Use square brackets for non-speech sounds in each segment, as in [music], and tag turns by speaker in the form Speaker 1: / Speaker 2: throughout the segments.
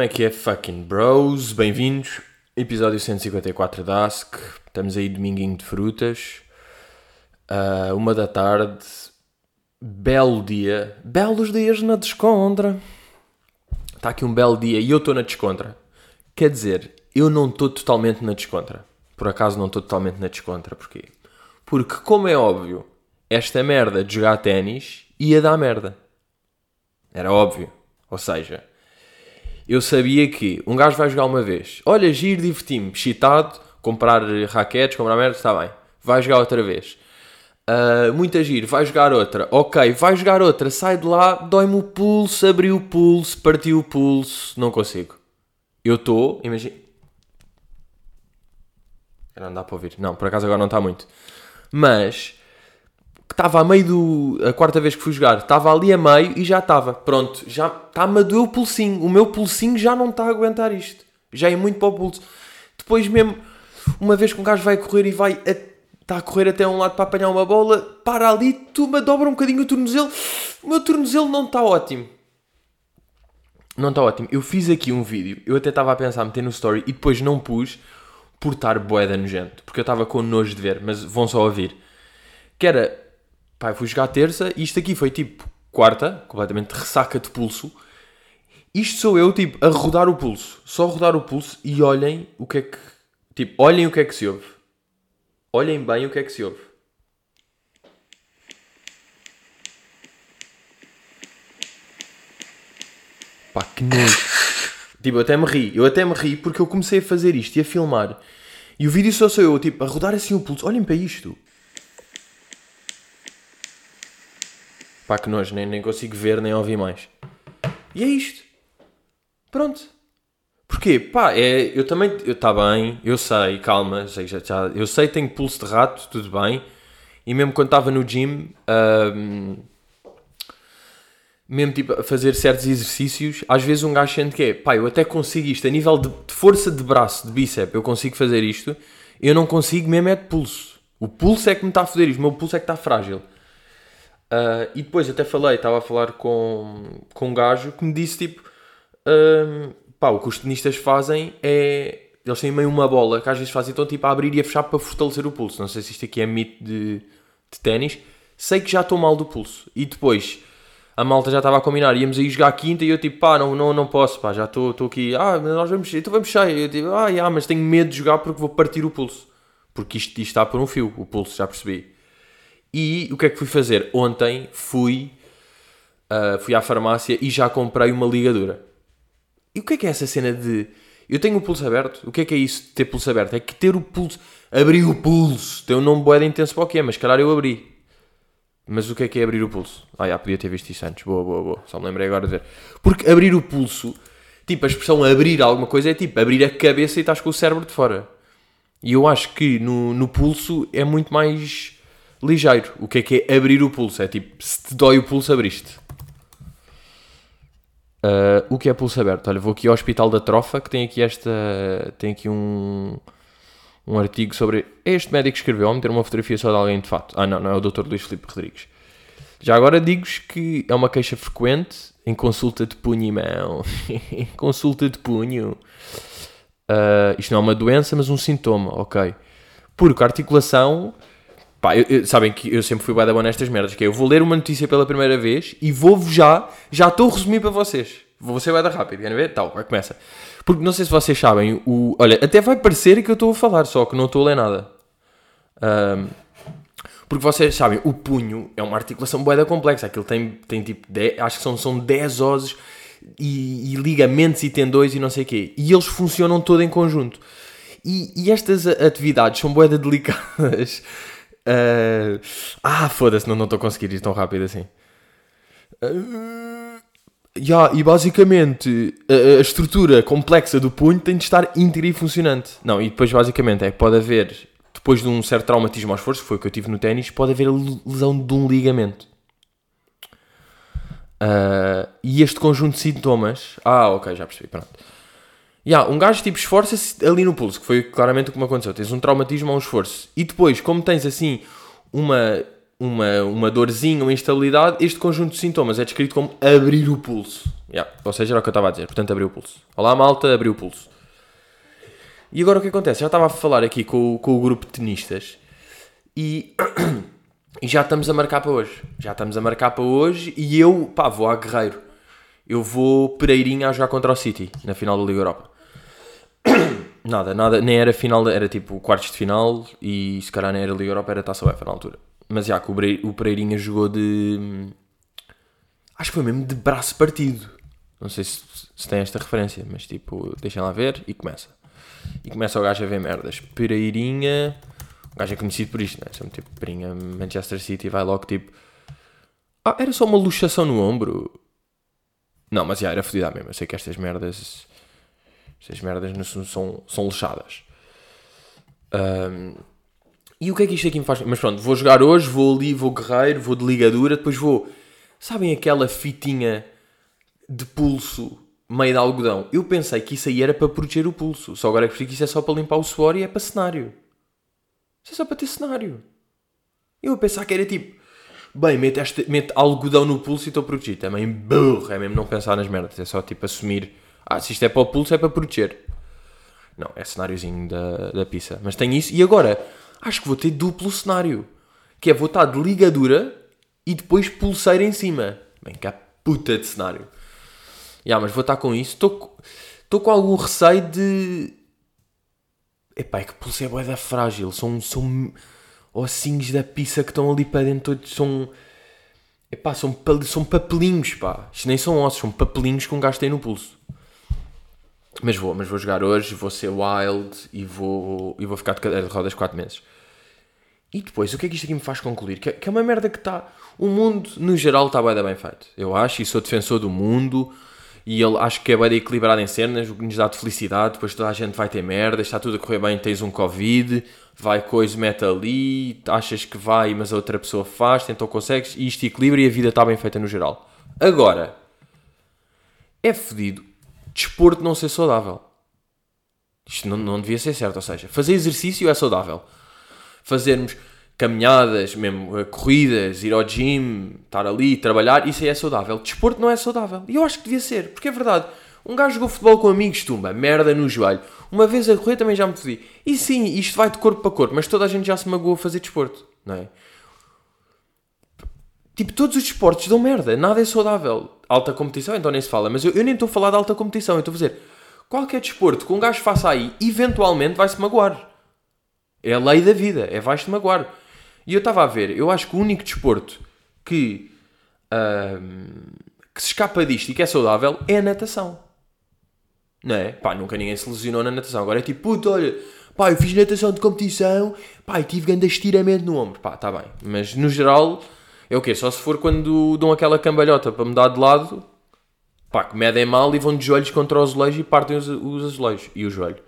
Speaker 1: Como é que é, fucking bros? Bem-vindos. Episódio 154 da Ask. Estamos aí dominguinho de frutas. Ah, uma da tarde. Belo dia. Belos dias na descontra. Está aqui um belo dia e eu estou na descontra. Quer dizer, eu não estou totalmente na descontra. Por acaso não estou totalmente na descontra. Porquê? Porque, como é óbvio, esta merda de jogar ténis ia dar merda. Era óbvio. Ou seja, eu sabia que um gajo vai jogar uma vez. Olha, giro, diverti-me, excitado, comprar raquetes, comprar merda, está bem. Vai jogar outra vez. Uh, muita giro, vai jogar outra. Ok, vai jogar outra, sai de lá, dói-me o pulso, abriu o pulso, partiu o pulso, não consigo. Eu estou, imagina. Não dá para ouvir. Não, por acaso agora não está muito. Mas estava a meio do. A quarta vez que fui jogar, estava ali a meio e já estava. Pronto, já está-me a doer o pulsinho. O meu pulsinho já não está a aguentar isto. Já é muito para o pulso. Depois mesmo, uma vez que um gajo vai correr e vai. A, está a correr até um lado para apanhar uma bola, para ali, tu me dobra um bocadinho o tornozelo. O meu tornozelo não está ótimo. Não está ótimo. Eu fiz aqui um vídeo, eu até estava a pensar meter no story e depois não pus por estar boeda nojento. Porque eu estava com nojo de ver, mas vão só ouvir. Que era Pá, fui jogar terça e isto aqui foi tipo quarta, completamente ressaca de pulso. Isto sou eu, tipo, a rodar o pulso. Só rodar o pulso e olhem o que é que. Tipo, olhem o que é que se ouve. Olhem bem o que é que se ouve. Pá, que nojo. [laughs] Tipo, eu até me ri. Eu até me ri porque eu comecei a fazer isto e a filmar. E o vídeo só sou eu, tipo, a rodar assim o pulso. Olhem para isto. Pá, que nojo, nem, nem consigo ver nem ouvir mais. E é isto. Pronto. Porquê? Pá, é, eu também. Está bem, eu sei, calma, já, já, eu sei tenho pulso de rato, tudo bem. E mesmo quando estava no gym, mesmo tipo a fazer certos exercícios, às vezes um gajo sente que é, pá, eu até consigo isto, a nível de, de força de braço, de bíceps, eu consigo fazer isto, eu não consigo mesmo é de pulso. O pulso é que me está a foder isto, o meu pulso é que está frágil. Uh, e depois até falei, estava a falar com, com um gajo que me disse tipo: um, pá, o que os tenistas fazem é. Eles têm meio uma bola que às vezes fazem então tipo a abrir e a fechar para fortalecer o pulso. Não sei se isto aqui é mito de, de ténis. Sei que já estou mal do pulso. E depois a malta já estava a combinar, íamos aí jogar quinta e eu tipo, pá, não, não, não posso, pá, já estou aqui, ah, nós vamos, então vamos sair. Eu tipo, ah, mas tenho medo de jogar porque vou partir o pulso. Porque isto, isto está por um fio, o pulso, já percebi. E o que é que fui fazer? Ontem fui, uh, fui à farmácia e já comprei uma ligadura. E o que é que é essa cena de. Eu tenho o pulso aberto? O que é que é isso de ter pulso aberto? É que ter o pulso. Abrir o pulso! Tem um nome boeda intenso para o que é, mas calhar eu abri. Mas o que é que é abrir o pulso? Ah, já, podia ter visto isso antes. Boa, boa, boa. Só me lembrei agora de ver. Porque abrir o pulso, tipo, a expressão abrir alguma coisa é tipo abrir a cabeça e estás com o cérebro de fora. E eu acho que no, no pulso é muito mais ligeiro. O que é que é abrir o pulso? É tipo, se te dói o pulso, abriste. Uh, o que é pulso aberto? Olha, vou aqui ao Hospital da Trofa, que tem aqui esta. tem aqui um. um artigo sobre. Este médico escreveu, ao meter uma fotografia só de alguém de fato. Ah, não, não é o Dr. Luís Filipe Rodrigues. Já agora digo-vos que é uma queixa frequente em consulta de punho e mão. [laughs] consulta de punho. Uh, isto não é uma doença, mas um sintoma, ok? Porque a articulação Pá, eu, eu, sabem que eu sempre fui bada bom nestas merdas, que é, eu vou ler uma notícia pela primeira vez e vou-vos já, já estou a resumir para vocês. Vou ser bada rápido, querem ver? Tal, vai, começa. Porque não sei se vocês sabem, o, olha, até vai parecer que eu estou a falar, só que não estou a ler nada. Um, porque vocês sabem, o punho é uma articulação boeda complexa, aquilo tem, tem tipo, 10, acho que são, são 10 ossos e, e, ligamentos e tendões e não sei o quê. E eles funcionam todo em conjunto. E, e estas atividades são boeda delicadas Uh, ah, foda-se, não estou a conseguir ir tão rápido assim. Uh, yeah, e basicamente a, a, estrutura complexa do punho tem de estar íntegra e funcionante. Não, e depois basicamente é que pode haver, depois de um certo traumatismo ao esforço, que foi o que eu tive no ténis, pode haver lesão de um ligamento. Uh, e este conjunto de sintomas. Ah, ok, já percebi, pronto Yeah, um gajo tipo esforça-se ali no pulso, que foi claramente o que me aconteceu. Tens um traumatismo a um esforço. E depois, como tens assim uma. uma, uma dorzinha, uma instabilidade, este conjunto de sintomas é descrito como abrir o pulso. Yeah. Ou seja, era o que eu estava a dizer, portanto, abrir o pulso. Olá, malta, abrir o pulso. E agora o que acontece? Já estava a falar aqui com, com o grupo de tenistas e, [coughs] e já estamos a marcar para hoje. Já estamos a marcar para hoje e eu, pá, vou a Guerreiro. Eu vou Pereirinha a jogar contra o City na final da Liga Europa. [coughs] Nada, nada, nem era final, era tipo quartos de final e se calhar nem era Liga Europa, era Taça UEFA na altura. Mas já, que o Pereirinha jogou de. Acho que foi mesmo de braço partido. Não sei se, se tem esta referência, mas tipo, deixem lá ver e começa. E começa o gajo a ver merdas. Pereirinha. O gajo é conhecido por isto, não é? Sempre tipo, Pereirinha, Manchester City, vai logo tipo. Ah, era só uma luxação no ombro. Não, mas já era fodida mesmo. Eu sei que estas merdas. Estas merdas não são, são lixadas. Um, e o que é que isto aqui me faz? Mas pronto, vou jogar hoje, vou ali, vou guerreiro, vou de ligadura, depois vou. Sabem aquela fitinha de pulso meio de algodão? Eu pensei que isso aí era para proteger o pulso. Só agora é que percebi que isso é só para limpar o suor e é para cenário. Isso é só para ter cenário. Eu a pensar que era tipo. Bem, mete, este, mete algodão no pulso e estou protegido. Também burro. É mesmo não pensar nas merdas. É só tipo assumir. Ah, se isto é para o pulso é para proteger. Não, é cenáriozinho da, da pizza. Mas tenho isso. E agora acho que vou ter duplo cenário. Que é, vou estar de ligadura e depois pulseira em cima. Bem, que puta de cenário. Yeah, mas vou estar com isso. Estou com algum receio de... Epá, é que pulseira é da frágil. São, são ossinhos da pizza que estão ali para dentro. São... Epá, são, são papelinhos, pá. Isto nem são ossos, são papelinhos que um gajo tem no pulso. Mas vou, mas vou jogar hoje, vou ser wild e vou, e vou ficar de cadeira de rodas 4 meses. E depois, o que é que isto aqui me faz concluir? Que, que é uma merda que está. O mundo, no geral, está bem, bem feito. Eu acho, e sou defensor do mundo, e ele acho que é bem equilibrado em cenas, o que nos dá de felicidade. Depois toda a gente vai ter merda, está tudo a correr bem, tens um Covid, vai coisa, mete ali, achas que vai, mas a outra pessoa faz, então consegues, e isto equilibra e a vida está bem feita no geral. Agora, é fodido desporto não ser saudável. Isto não, não devia ser certo. Ou seja, fazer exercício é saudável. Fazermos caminhadas, mesmo eh, corridas, ir ao gym, estar ali, trabalhar, isso aí é saudável. Desporto não é saudável. E eu acho que devia ser, porque é verdade. Um gajo jogou futebol com amigos, tumba, merda no joelho. Uma vez a correr também já me fodi. E sim, isto vai de corpo para corpo, mas toda a gente já se magoou a fazer desporto, não é? Tipo, todos os desportos dão merda, nada é saudável. Alta competição, então nem se fala, mas eu, eu nem estou a falar de alta competição, eu estou a dizer qualquer desporto que um gajo faça aí, eventualmente vai-se magoar. É a lei da vida, é vais-te magoar. E eu estava a ver, eu acho que o único desporto que, que se escapa disto e que é saudável é a natação. Não é? Pá, nunca ninguém se lesionou na natação. Agora é tipo, puto, olha, pá, eu fiz natação de competição, pá, e tive grande estiramento no ombro. Pá, está bem. Mas no geral é o quê? Só se for quando dão aquela cambalhota para mudar de lado, pá, que medem mal e vão de joelhos contra os azulejos e partem os, os azulejos e o joelho.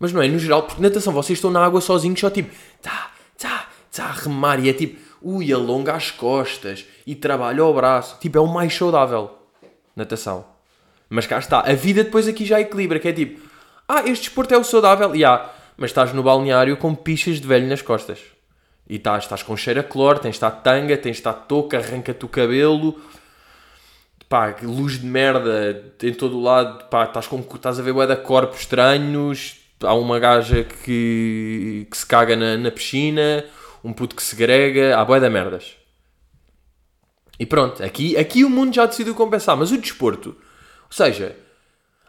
Speaker 1: Mas não é, no geral, porque natação vocês estão na água sozinhos, só tipo, tá, tá, tá, a remar e é tipo, ui, alonga as costas e trabalha o braço. Tipo, é o mais saudável. Natação. Mas cá está, a vida depois aqui já equilibra, que é tipo, ah, este desporto é o saudável, e ah, mas estás no balneário com pichas de velho nas costas. E estás, estás com cheiro a cloro, tens de estar tanga, tens de estar touca, arranca-te o cabelo. Pá, luz de merda em todo o lado. Pá, estás, com, estás a ver bué corpos estranhos. Há uma gaja que, que se caga na, na piscina. Um puto que se grega. Há bué merdas. E pronto, aqui, aqui o mundo já decidiu compensar. Mas o desporto, ou seja,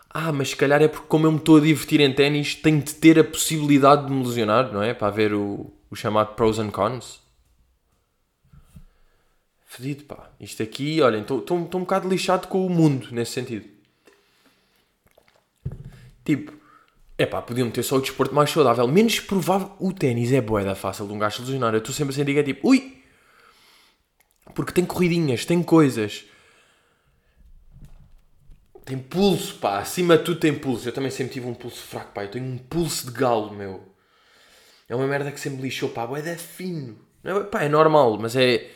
Speaker 1: ah, mas se calhar é porque como eu me estou a divertir em ténis, tenho de ter a possibilidade de me lesionar, não é? Para ver o, o chamado pros and cons. Fedido, pá. Isto aqui, olhem, estou um bocado lixado com o mundo nesse sentido. Tipo, é pá, podiam ter só o desporto mais saudável. Menos provável, o ténis é boeda fácil de um gajo lesionar. Eu estou sempre a sentir que é tipo, ui! Porque tem corridinhas, tem coisas. Tem pulso, pá. Acima de tudo tem pulso. Eu também sempre tive um pulso fraco, pá. Eu tenho um pulso de galo, meu. É uma merda que sempre lixou, pá, é fino. É, pá, é normal, mas é.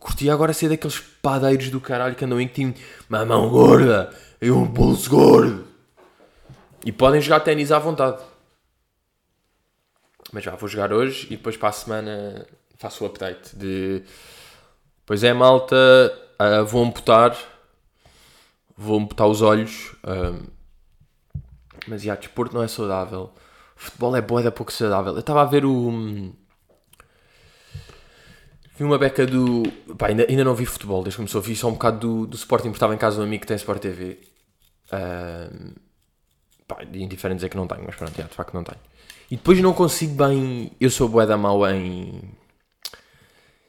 Speaker 1: Curti agora ser daqueles padeiros do caralho que andam em que tinham uma mão gorda e um pulso gordo. E podem jogar ténis à vontade. Mas já vou jogar hoje e depois para a semana faço o update de. Pois é, malta, uh, vou amputar. Vou amputar os olhos. Uh, mas, já, desporto não é saudável. Futebol é é pouco saudável. Eu estava a ver o... Vi uma beca do... Pá, ainda, ainda não vi futebol desde que começou. Vi só um bocado do, do Sporting, porque estava em casa de um amigo que tem Sport TV. Uh, pá, indiferente dizer que não tenho, mas pronto, já, de facto não tenho. E depois não consigo bem... Eu sou boa da mau em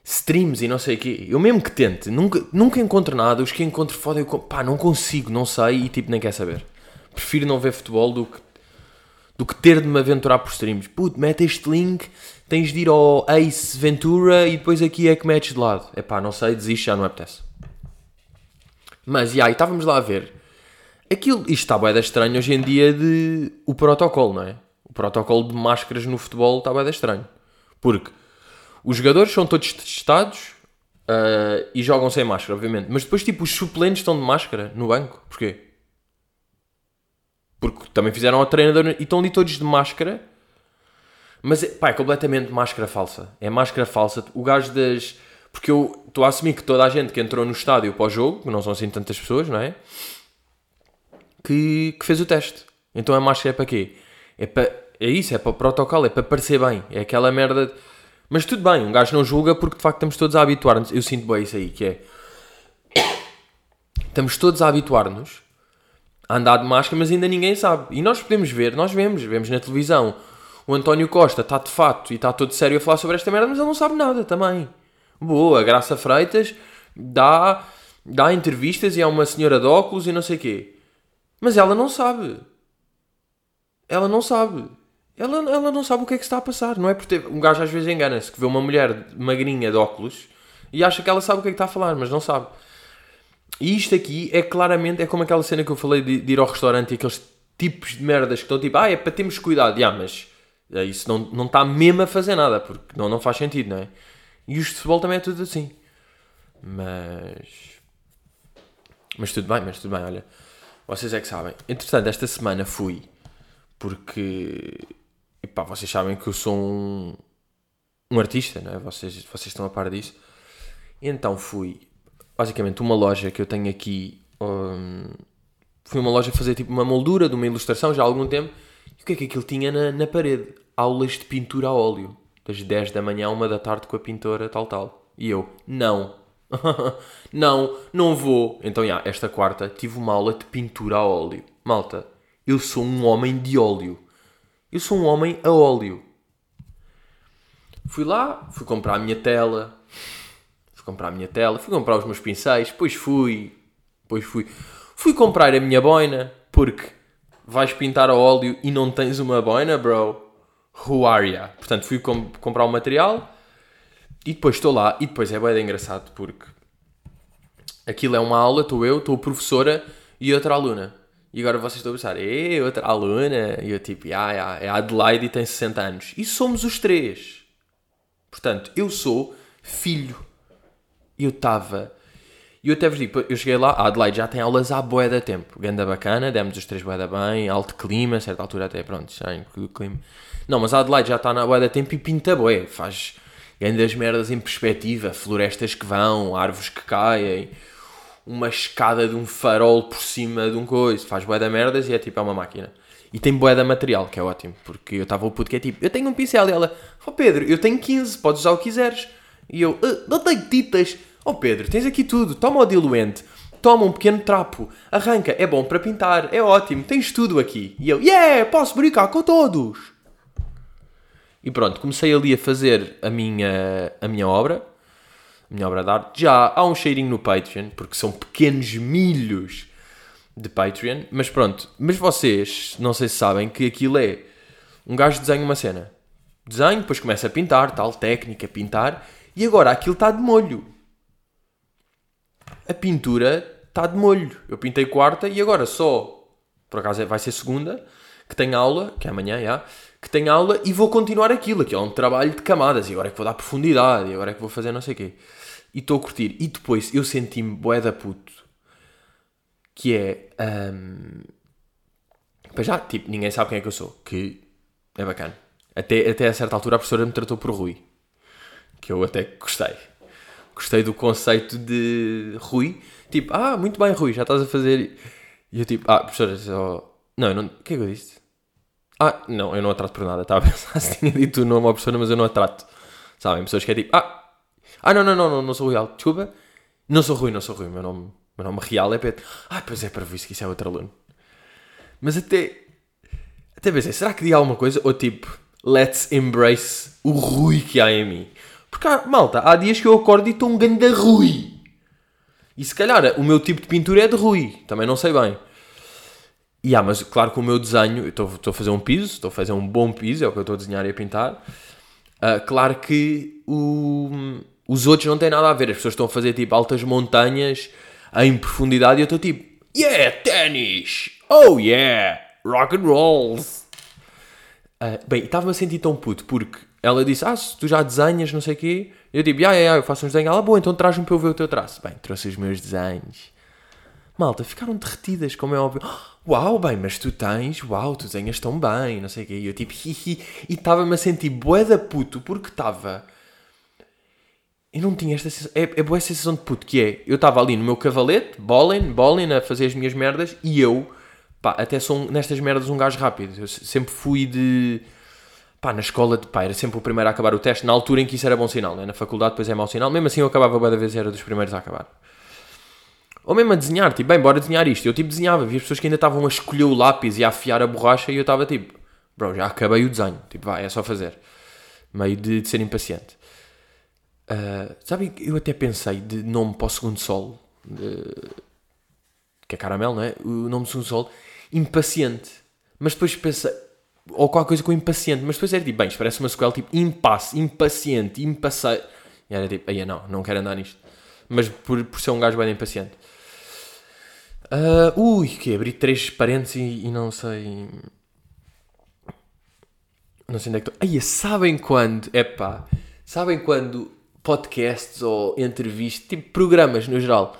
Speaker 1: streams e não sei o quê. Eu mesmo que tente, nunca, nunca encontro nada. Os que encontro foda, eu pá, não consigo, não sei e tipo nem quer saber. Prefiro não ver futebol do que, do que ter de me aventurar por streams. Puto, mete este link, tens de ir ao Ace Ventura e depois aqui é que metes de lado. É pá, não sei, desisto, já não apetece. Mas, e aí, estávamos lá a ver. Aquilo, isto está bem estranho hoje em dia de o protocolo, não é? O protocolo de máscaras no futebol está bem estranho. Porque os jogadores são todos testados uh, e jogam sem máscara, obviamente. Mas depois, tipo, os suplentes estão de máscara no banco. Porquê? Porque também fizeram ao treinador e estão ali todos de máscara. Mas, pá, é completamente máscara falsa. É máscara falsa. O gajo das... Porque eu estou a assumir que toda a gente que entrou no estádio para o jogo, que não são assim tantas pessoas, não é? Que, que fez o teste. Então a máscara é para quê? É, para, é isso, é para o protocolo, é para parecer bem. É aquela merda... Mas tudo bem, um gajo não julga porque de facto estamos todos a habituar-nos. Eu sinto bem isso aí, que é... [coughs] Estamos todos a habituar-nos a andar de máscara, mas ainda ninguém sabe. E nós podemos ver, nós vemos, vemos na televisão. O António Costa está de fato e está todo sério a falar sobre esta merda, mas ele não sabe nada também. Boa, Graça Freitas dá, dá entrevistas e é uma senhora de óculos e não sei quê. Mas ela não sabe. Ela não sabe. Ela, ela não sabe o que é que está a passar. Não é porque um gajo às vezes engana-se que vê uma mulher magrinha de óculos e acha que ela sabe o que é que está a falar, mas não sabe. E isto aqui é claramente, é como aquela cena que eu falei de, de ir ao restaurante e aqueles tipos de merdas que estão tipo, ah, é para termos cuidado. Ah, mas é isso não, não está mesmo a fazer nada, porque não, não faz sentido, não é? E os de futebol também é tudo assim. Mas. Mas tudo bem, mas tudo bem, olha. Vocês é que sabem. Entretanto, esta semana fui porque. Epá, vocês sabem que eu sou um, um artista, não é? Vocês, vocês estão a par disso. Então fui basicamente uma loja que eu tenho aqui. Um, fui uma loja fazer tipo uma moldura de uma ilustração já há algum tempo. E o que é que aquilo tinha na, na parede? Aulas de pintura a óleo. Das 10 da manhã a 1 da tarde com a pintora, tal, tal. E eu, não. [laughs] não, não vou. Então, já, esta quarta tive uma aula de pintura a óleo. Malta, eu sou um homem de óleo. Eu sou um homem a óleo. Fui lá, fui comprar a minha tela, comprar a minha tela, fui comprar os meus pincéis, depois fui, depois fui, fui comprar a minha boina, porque vais pintar a óleo e não tens uma boina, bro. Who are ya? Portanto, fui com, comprar o material e depois estou lá e depois é bem engraçado porque aquilo é uma aula, estou eu, estou a professora e outra aluna. E agora vocês estão a pensar, é outra aluna? E eu tipo, ah, yeah, é a Adelaide e tem 60 anos. E somos os três. Portanto, eu sou filho eu estava. E eu até vos digo, eu cheguei lá, a Adelaide já tem aulas à boé da tempo. Ganda bacana, demos os três boé da bem, alto clima, a certa altura até, pronto, já o clima. Não, mas a Adelaide já está na boé da tempo e pinta boé. Faz grandes merdas em perspectiva, florestas que vão, árvores que caem, uma escada de um farol por cima de um coisa. Faz boé da merdas e é tipo, é uma máquina. E tem boé da material, que é ótimo, porque eu estava o puto que é tipo, eu tenho um pincel e ela, ó oh, Pedro, eu tenho 15, podes usar o que quiseres. E eu, ah, não tenho titas. Oh Pedro, tens aqui tudo. Toma o diluente. Toma um pequeno trapo. Arranca. É bom para pintar. É ótimo. Tens tudo aqui. E eu, yeah, posso brincar com todos. E pronto, comecei ali a fazer a minha, a minha obra. A minha obra de arte. Já há um cheirinho no Patreon, porque são pequenos milhos de Patreon. Mas pronto. Mas vocês, não sei se sabem que aquilo é... Um gajo desenha uma cena. Desenho, depois começa a pintar, tal, técnica, pintar e agora aquilo está de molho. A pintura está de molho. Eu pintei quarta e agora só, por acaso é, vai ser segunda, que tem aula, que é amanhã, já, que tem aula e vou continuar aquilo. Aquilo é um trabalho de camadas e agora é que vou dar profundidade e agora é que vou fazer não sei o quê. E estou a curtir. E depois eu senti-me bué da puto. Que é... Um... Pois já, tipo, ninguém sabe quem é que eu sou. Que é bacana. Até, até a certa altura a professora me tratou por Rui que eu até gostei. Gostei do conceito de Rui. Tipo, ah, muito bem, Rui, já estás a fazer. E eu tipo, ah, professora, só. Não, eu não. O que é que eu disse? Ah, não, eu não a trato por nada. Estava a pensar se tinha dito o nome à professora, mas eu não a trato. Sabem? Pessoas que é tipo, ah, ah, não, não, não, não, não sou Alto, desculpa. Não sou Rui, não sou Rui. Meu nome, meu nome real é Pedro. Ah, pois é, para isso que isso é outro aluno. Mas até. Até pensei, será que diga alguma coisa? Ou tipo, let's embrace o Rui que há em mim. Porque, malta, há dias que eu acordo e estou um grande Rui. E se calhar o meu tipo de pintura é de Rui. Também não sei bem. E ah, mas claro que o meu desenho, estou a fazer um piso, estou a fazer um bom piso, é o que eu estou a desenhar e a pintar. Uh, claro que o, os outros não têm nada a ver. As pessoas estão a fazer tipo altas montanhas em profundidade e eu estou tipo, yeah, ténis! Oh yeah! Rock and rolls! Uh, bem, estava-me a sentir tão puto porque ela disse, ah, se tu já desenhas, não sei o quê. Eu tipo, ah, yeah, eu faço uns desenhos. Ela, bom, então traz-me para eu ver o teu traço. Bem, trouxe os meus desenhos. Malta, ficaram derretidas, como é óbvio. [gasps] Uau, bem, mas tu tens, uau, tu desenhas tão bem, não sei o quê. E eu tipo, [laughs] hihi. E estava-me a sentir bué da puto porque estava... Eu não tinha esta sensação... É, é boa sensação de puto, que é... Eu estava ali no meu cavalete, bowling, bowling, a fazer as minhas merdas. E eu, pá, até sou nestas merdas um gajo rápido. Eu sempre fui de pá, na escola, pá, era sempre o primeiro a acabar o teste, na altura em que isso era bom sinal, né? na faculdade depois é mau sinal, mesmo assim eu acabava cada vez era dos primeiros a acabar. Ou mesmo a desenhar, tipo, bem, bora desenhar isto. Eu tipo desenhava, vi as pessoas que ainda estavam a escolher o lápis e a afiar a borracha e eu estava tipo, bro, já acabei o desenho, tipo, vai, é só fazer. Meio de, de ser impaciente. Uh, sabe, eu até pensei de nome para o segundo sol, de, que é caramelo, não é? O nome do segundo sol, impaciente. Mas depois pensei, ou qualquer coisa com impaciente, mas depois era tipo, bem, parece uma sequela tipo impasse, impaciente, impasse. E era tipo, aí não, não quero andar nisto. Mas por, por ser um gajo bem impaciente. Uh, ui, que abri três parênteses e, e, não sei. Não sei onde é que estou. Ai, sabem quando? Epá, sabem quando podcasts ou entrevistas, tipo programas no geral,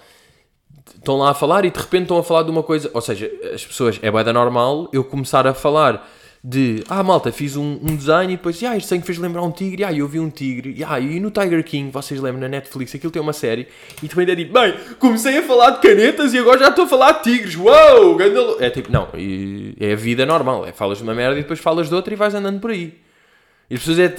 Speaker 1: estão lá a falar e de repente estão a falar de uma coisa. Ou seja, as pessoas, é bem normal eu começar a falar de ah malta, fiz um, um design e depois ah, este desenho fez lembrar um tigre, ah, eu vi um tigre, ah, e no Tiger King, vocês lembram na Netflix, aquilo tem uma série, e também é tipo, bem, comecei a falar de canetas e agora já estou a falar de tigres, uou, gandalo. É tipo, não, é a vida normal, é falas de uma merda e depois falas de outra e vais andando por aí. E as pessoas é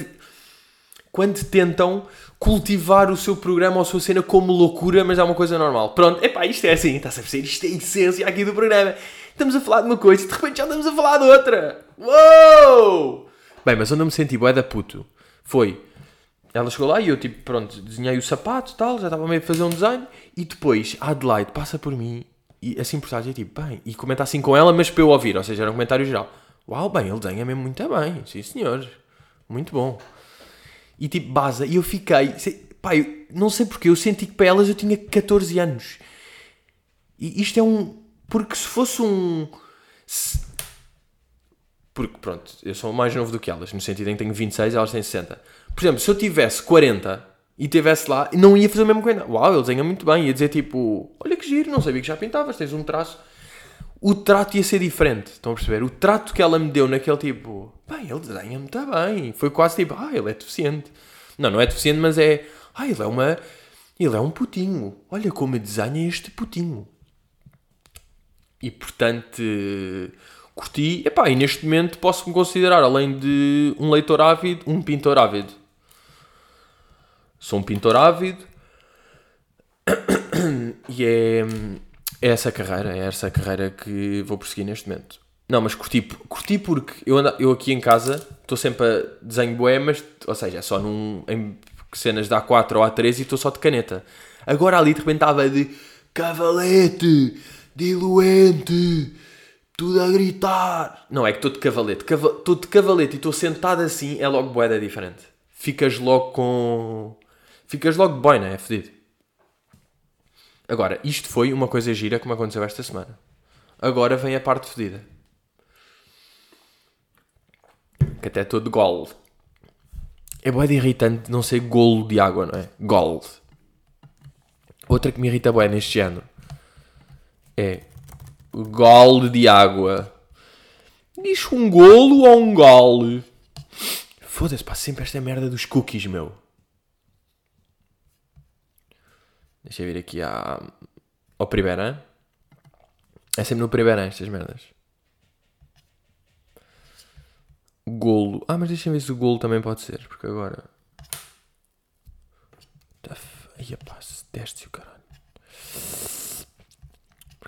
Speaker 1: quando tentam cultivar o seu programa ou a sua cena como loucura, mas é uma coisa normal. Pronto, epá, isto é assim, está a perceber? Isto é a essência aqui do programa. Estamos a falar de uma coisa e de repente já estamos a falar de outra. Uou! Bem, mas onde eu me senti bué da puto foi... Ela chegou lá e eu, tipo, pronto, desenhei o sapato e tal, já estava meio a fazer um design. E depois a Adelaide passa por mim e assim por trás, eu tipo, bem, e comenta assim com ela, mas para eu ouvir, ou seja, era um comentário geral. Uau, bem, ele desenha mesmo muito bem, sim senhor, muito bom. E tipo, base, e eu fiquei, eu, não sei porque, eu senti que para elas eu tinha 14 anos. E isto é um, porque se fosse um. Se... Porque, pronto, eu sou mais novo do que elas, no sentido em que tenho 26 e elas têm 60. Por exemplo, se eu tivesse 40 e estivesse lá, não ia fazer o mesmo coisa. Uau, ele desenha muito bem. Ia dizer tipo: Olha que giro, não sabia que já pintavas, tens um traço. O trato ia ser diferente, estão a perceber? O trato que ela me deu naquele tipo: Bem, ele desenha muito bem. Foi quase tipo: Ah, ele é deficiente. Não, não é deficiente, mas é: Ah, ele é uma. Ele é um putinho. Olha como desenha este putinho. E portanto, curti. Epá, e neste momento posso-me considerar, além de um leitor ávido, um pintor ávido. Sou um pintor ávido. [coughs] E é, é essa carreira, é essa carreira que vou prosseguir neste momento. Não, mas curti, curti porque eu, ando, eu aqui em casa estou sempre a desenho boé, mas, ou seja, é só num, em cenas de A4 ou A3 e estou só de caneta. Agora ali de repente estava de cavalete, diluente, tudo a gritar. Não, é que estou de cavalete. Estou de cavalete e estou sentado assim, é logo boeda diferente. Ficas logo com. Ficas logo boina, é fedido. Agora, isto foi uma coisa gira me aconteceu esta semana. Agora vem a parte fedida. Que até estou de gold. É boeda irritante não ser golo de água, não é? Gold. Outra que me irrita bem neste género é gole de água. Diz um golo ou um gole? Foda-se, pá, sempre esta merda dos cookies, meu. Deixa eu vir aqui à, ao Pribeirã. É sempre no Pribeirã estas merdas. Golo. Ah, mas deixa-me ver se o golo também pode ser, porque agora. Ai, pá, deste o caralho.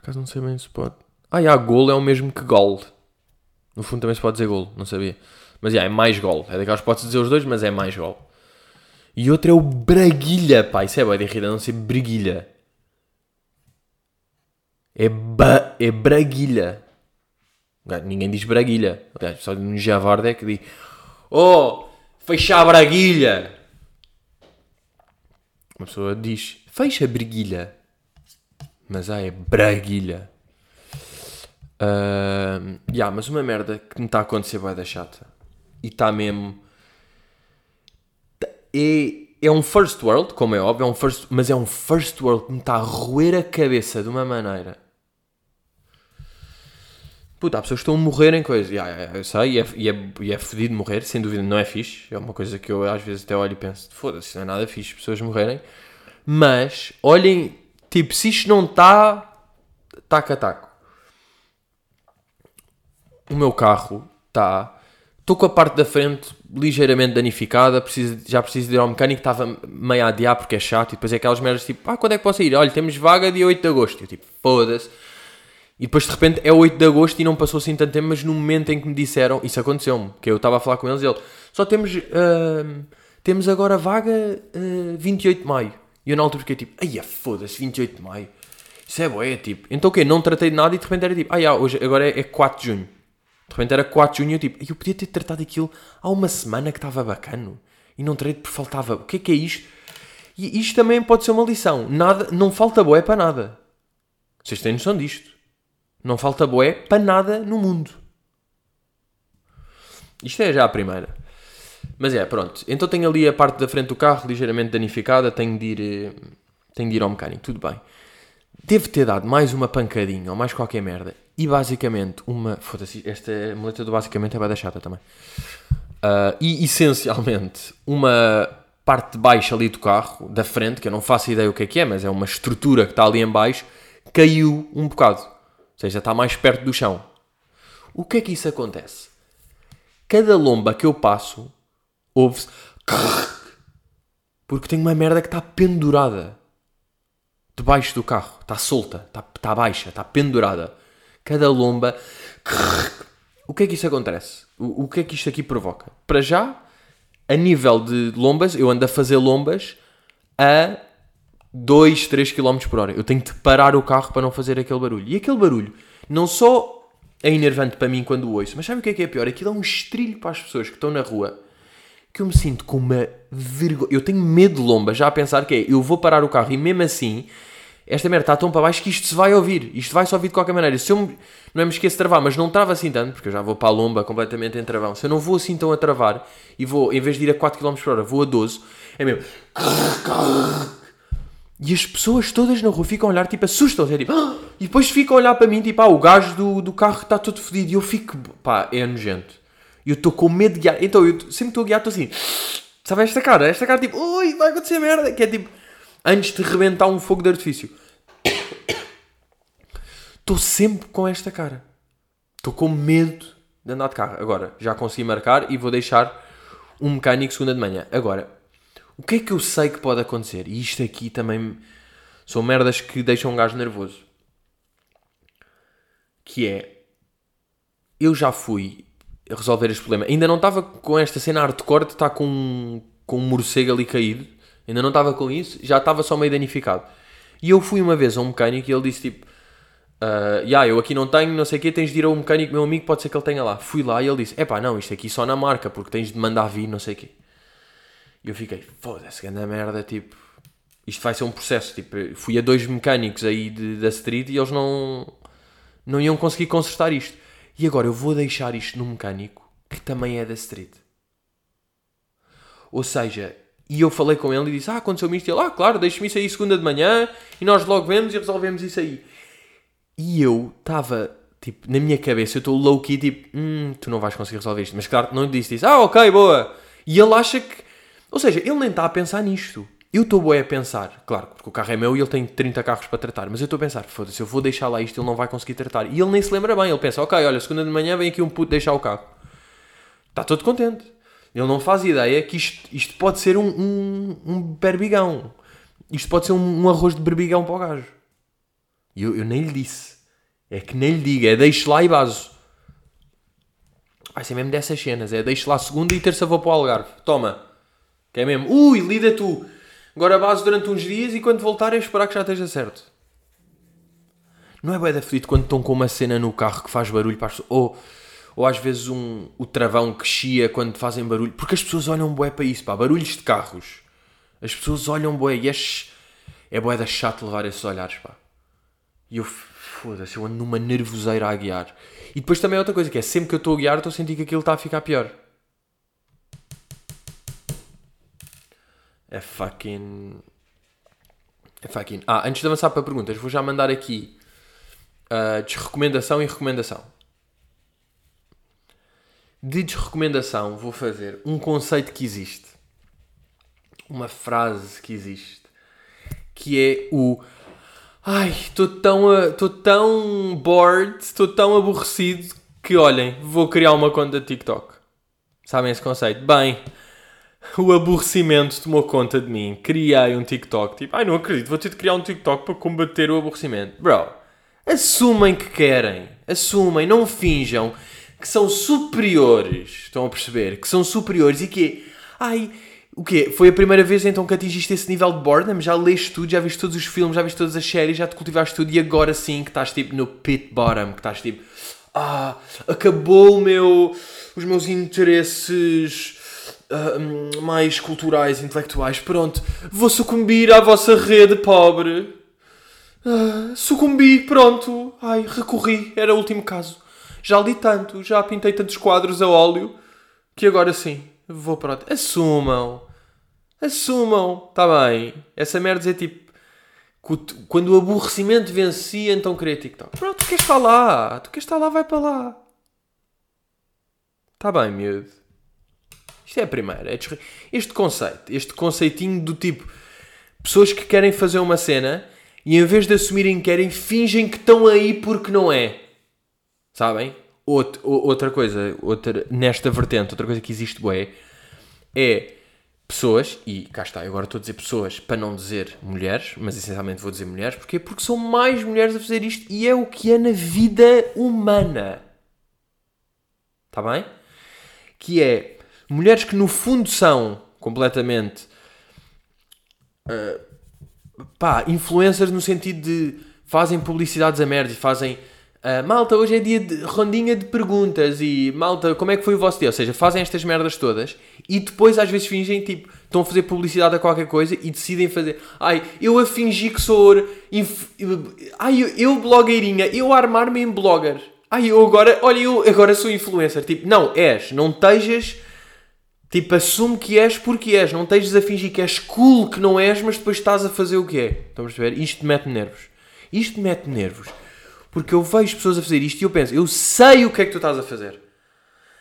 Speaker 1: Acaso não sei bem se pode. Ah, já, golo é o mesmo que gol. No fundo também se pode dizer golo, não sabia. Mas já, é mais gol. É daquelas que pode dizer os dois, mas é mais gol. E outro é o Braguilha, pá. Isso é boa de não ser Breguilha. É, ba é Braguilha. Ninguém diz Braguilha. Só no Javarde é que diz Oh, fecha a Braguilha. Uma pessoa diz fecha a Braguilha. Mas ah, é Braguilha. Uh, yeah, mas uma merda que me está a acontecer vai da chata. E está mesmo. É, é um first world, como é óbvio, é um first, mas é um first world que me está a roer a cabeça de uma maneira. Puta, há pessoas que estão a morrer em coisas. Yeah, yeah, eu sei, e é, e, é, e é fodido morrer, sem dúvida, não é fixe. É uma coisa que eu às vezes até olho e penso: foda-se, não é nada fixe pessoas morrerem. Mas, olhem, tipo, se isto não está, taca taco. O meu carro está. Estou com a parte da frente ligeiramente danificada, preciso, já preciso de ir ao mecânico, estava meio a adiar porque é chato, e depois é aquelas merdas tipo, ah, quando é que posso ir? Olha, temos vaga dia 8 de agosto. Eu tipo, foda-se e depois de repente é 8 de agosto e não passou assim tanto tempo, mas no momento em que me disseram, isso aconteceu-me, que eu estava a falar com eles e ele, só temos, uh, temos agora vaga uh, 28 de maio. E eu na altura fiquei tipo, ai foda-se, 28 de maio. Isso é boé, tipo. Então o quê? Não tratei de nada e de repente era tipo, ah, hoje, agora é, é 4 de junho. De repente era 4 de junho e eu tipo, eu podia ter tratado aquilo há uma semana que estava bacano. E não tratei porque faltava. O que é que é isto? E isto também pode ser uma lição. Nada, não falta boé para nada. Vocês têm noção disto. Não falta boé para nada no mundo. Isto é já a primeira. Mas é, pronto. Então tenho ali a parte da frente do carro ligeiramente danificada, tenho de ir, eh, tenho de ir ao mecânico, tudo bem. Devo ter dado mais uma pancadinha ou mais qualquer merda. E basicamente uma. Foda-se, esta muleta do basicamente é bem da chata também. Uh, e essencialmente uma parte de baixo ali do carro, da frente, que eu não faço ideia o que é que é, mas é uma estrutura que está ali em baixo, caiu um bocado. Ou seja, está mais perto do chão. O que é que isso acontece? Cada lomba que eu passo, ouve-se. Porque tem uma merda que está pendurada debaixo do carro. Está solta, está, está baixa, está pendurada. Cada lomba. O que é que isso acontece? O, o que é que isto aqui provoca? Para já, a nível de lombas, eu ando a fazer lombas a 2, 3 km por hora. Eu tenho de parar o carro para não fazer aquele barulho. E aquele barulho não só é enervante para mim quando o ouço, mas sabe o que é que é pior? Aquilo é um estrilho para as pessoas que estão na rua que eu me sinto com uma vergonha. Eu tenho medo de lomba já a pensar que é eu vou parar o carro e mesmo assim esta merda está tão para baixo que isto se vai ouvir. Isto vai-se ouvir de qualquer maneira. Se eu me, não é me esqueço de travar, mas não trava assim tanto, porque eu já vou para a lomba completamente em travão. Se eu não vou assim tão a travar e vou, em vez de ir a 4 km por hora, vou a 12, é mesmo. E as pessoas todas na rua ficam a olhar, tipo, assustam-se. É tipo, ah! E depois ficam a olhar para mim, tipo, ah, o gajo do, do carro está todo fodido. E eu fico, pá, é nojento. E eu estou com medo de guiar. Então, eu sempre estou a guiar, estou assim, sabe esta cara? Esta cara, tipo, ui, vai acontecer merda. Que é tipo, antes de rebentar um fogo de artifício. [coughs] Estou sempre com esta cara. Estou com medo de andar de carro. Agora, já consegui marcar e vou deixar um mecânico segunda de manhã. Agora, o que é que eu sei que pode acontecer? E isto aqui também são merdas que deixam um gajo nervoso. Que é. Eu já fui resolver este problema. Ainda não estava com esta cena hardcore de estar com, com um morcego ali caído. Ainda não estava com isso. Já estava só meio danificado. E eu fui uma vez a um mecânico e ele disse tipo. Uh, yeah, eu aqui não tenho, não sei o quê, tens de ir a um mecânico, meu amigo, pode ser que ele tenha lá. Fui lá e ele disse: Epá, não, isto aqui só na marca, porque tens de mandar vir, não sei o quê. E eu fiquei, foda-se, grande merda, tipo, isto vai ser um processo. Tipo, fui a dois mecânicos aí de, da street e eles não, não iam conseguir consertar isto. E agora eu vou deixar isto num mecânico que também é da street. Ou seja, e eu falei com ele e disse: Ah, aconteceu-me isto. E ele: Ah, claro, deixe-me isso aí segunda de manhã e nós logo vemos e resolvemos isso aí. E eu estava, tipo, na minha cabeça, eu estou low-key, tipo, hum, tu não vais conseguir resolver isto. Mas claro, não disse isso. Ah, ok, boa. E ele acha que ou seja, ele nem está a pensar nisto. Eu estou bué a pensar, claro, porque o carro é meu e ele tem 30 carros para tratar, mas eu estou a pensar, foda-se, eu vou deixar lá isto, ele não vai conseguir tratar. E ele nem se lembra bem, ele pensa, ok, olha, segunda de manhã vem aqui um puto deixar o carro. Está todo contente. Ele não faz ideia que isto, isto pode ser um, um, um berbigão. Isto pode ser um, um arroz de berbigão para o gajo. E eu, eu nem lhe disse. É que nem lhe digo, é deixo lá e baso. Vai ser mesmo dessas cenas, é deixo lá segunda e terça vou para o Algarve. Toma. Que é mesmo, ui, lida tu. Agora base durante uns dias e quando voltar é esperar que já esteja certo. Não é bem da fedido quando estão com uma cena no carro que faz barulho para as pessoas. Ou, ou às vezes um, o travão que chia quando fazem barulho. Porque as pessoas olham bué para isso, pá. Barulhos de carros. As pessoas olham bué e é, é bué da chato levar esses olhares, pá. E eu, foda-se, eu ando numa nervoseira a guiar. E depois também é outra coisa, que é sempre que eu estou a guiar, estou a sentir que aquilo está a ficar pior. É fucking. É fucking. Ah, antes de avançar para perguntas, vou já mandar aqui uh, desrecomendação e recomendação. De desrecomendação, vou fazer um conceito que existe, uma frase que existe, que é o Ai, estou tão, tão bored, estou tão aborrecido que olhem, vou criar uma conta TikTok. Sabem esse conceito? Bem, o aborrecimento tomou conta de mim. Criei um TikTok. Tipo, ai, não acredito, vou ter de criar um TikTok para combater o aborrecimento. Bro, assumem que querem. Assumem, não finjam que são superiores. Estão a perceber? Que são superiores e que, ai, o quê? Foi a primeira vez então que atingiste esse nível de boredom? Já leste tudo, já viste todos os filmes, já viste todas as séries, já te cultivaste tudo e agora sim que estás tipo no pit bottom, que estás tipo, ah, acabou o meu, os meus interesses mais culturais, intelectuais, pronto, vou sucumbir à vossa rede pobre. Uh, sucumbi, pronto, ai, recorri, era o último caso. Já li tanto, já pintei tantos quadros a óleo, que agora sim, vou pronto. Assumam Assumam, está bem. Essa merda é tipo. Quando o aborrecimento vencia, então criei TikTok. Pronto, tu queres estar lá. Tu queres estar lá, vai para lá. Está bem, miúdo. Isto é a primeira. É este conceito, este conceitinho do tipo. Pessoas que querem fazer uma cena e em vez de assumirem que querem, fingem que estão aí porque não é. Sabem? outra coisa, outra, nesta vertente, outra coisa que existe, bué, é pessoas, e cá está, eu agora estou a dizer pessoas para não dizer mulheres, mas essencialmente vou dizer mulheres, porquê? Porque são mais mulheres a fazer isto e é o que é na vida humana. Está bem? Que é mulheres que no fundo são completamente uh, pá, influencers no sentido de fazem publicidades a merda e fazem Uh, malta, hoje é dia de rondinha de perguntas e malta, como é que foi o vosso dia? Ou seja, fazem estas merdas todas e depois às vezes fingem tipo, estão a fazer publicidade a qualquer coisa e decidem fazer. Ai, eu a fingir que sou. Inf... Ai, eu, eu blogueirinha, eu armar-me em blogger. Ai, eu agora, olha, eu agora sou influencer. Tipo, não, és, não estejas. Tipo, assume que és porque és. Não estejas a fingir que és cool que não és, mas depois estás a fazer o que é. Estão a perceber? Isto mete nervos. Isto mete nervos. Porque eu vejo pessoas a fazer isto e eu penso, eu sei o que é que tu estás a fazer.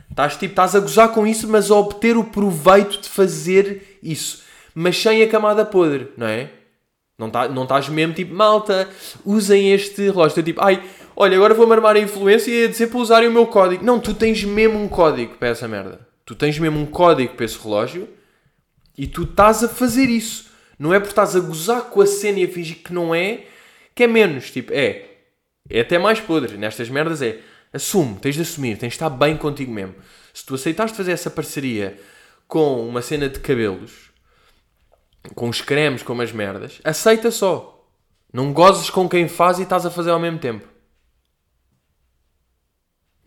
Speaker 1: Estás, tipo, estás a gozar com isso, mas a obter o proveito de fazer isso. Mas sem a camada podre, não é? Não, tá, não estás mesmo tipo, malta, usem este relógio. tipo, ai, olha, agora vou-me armar a influência e dizer para usarem o meu código. Não, tu tens mesmo um código para essa merda. Tu tens mesmo um código para esse relógio e tu estás a fazer isso. Não é porque estás a gozar com a cena e a fingir que não é, que é menos. Tipo, é, é até mais podre nestas merdas é assume, tens de assumir, tens de estar bem contigo mesmo. Se tu aceitaste fazer essa parceria com uma cena de cabelos, com os cremes, com as merdas, aceita só. Não gozes com quem faz e estás a fazer ao mesmo tempo.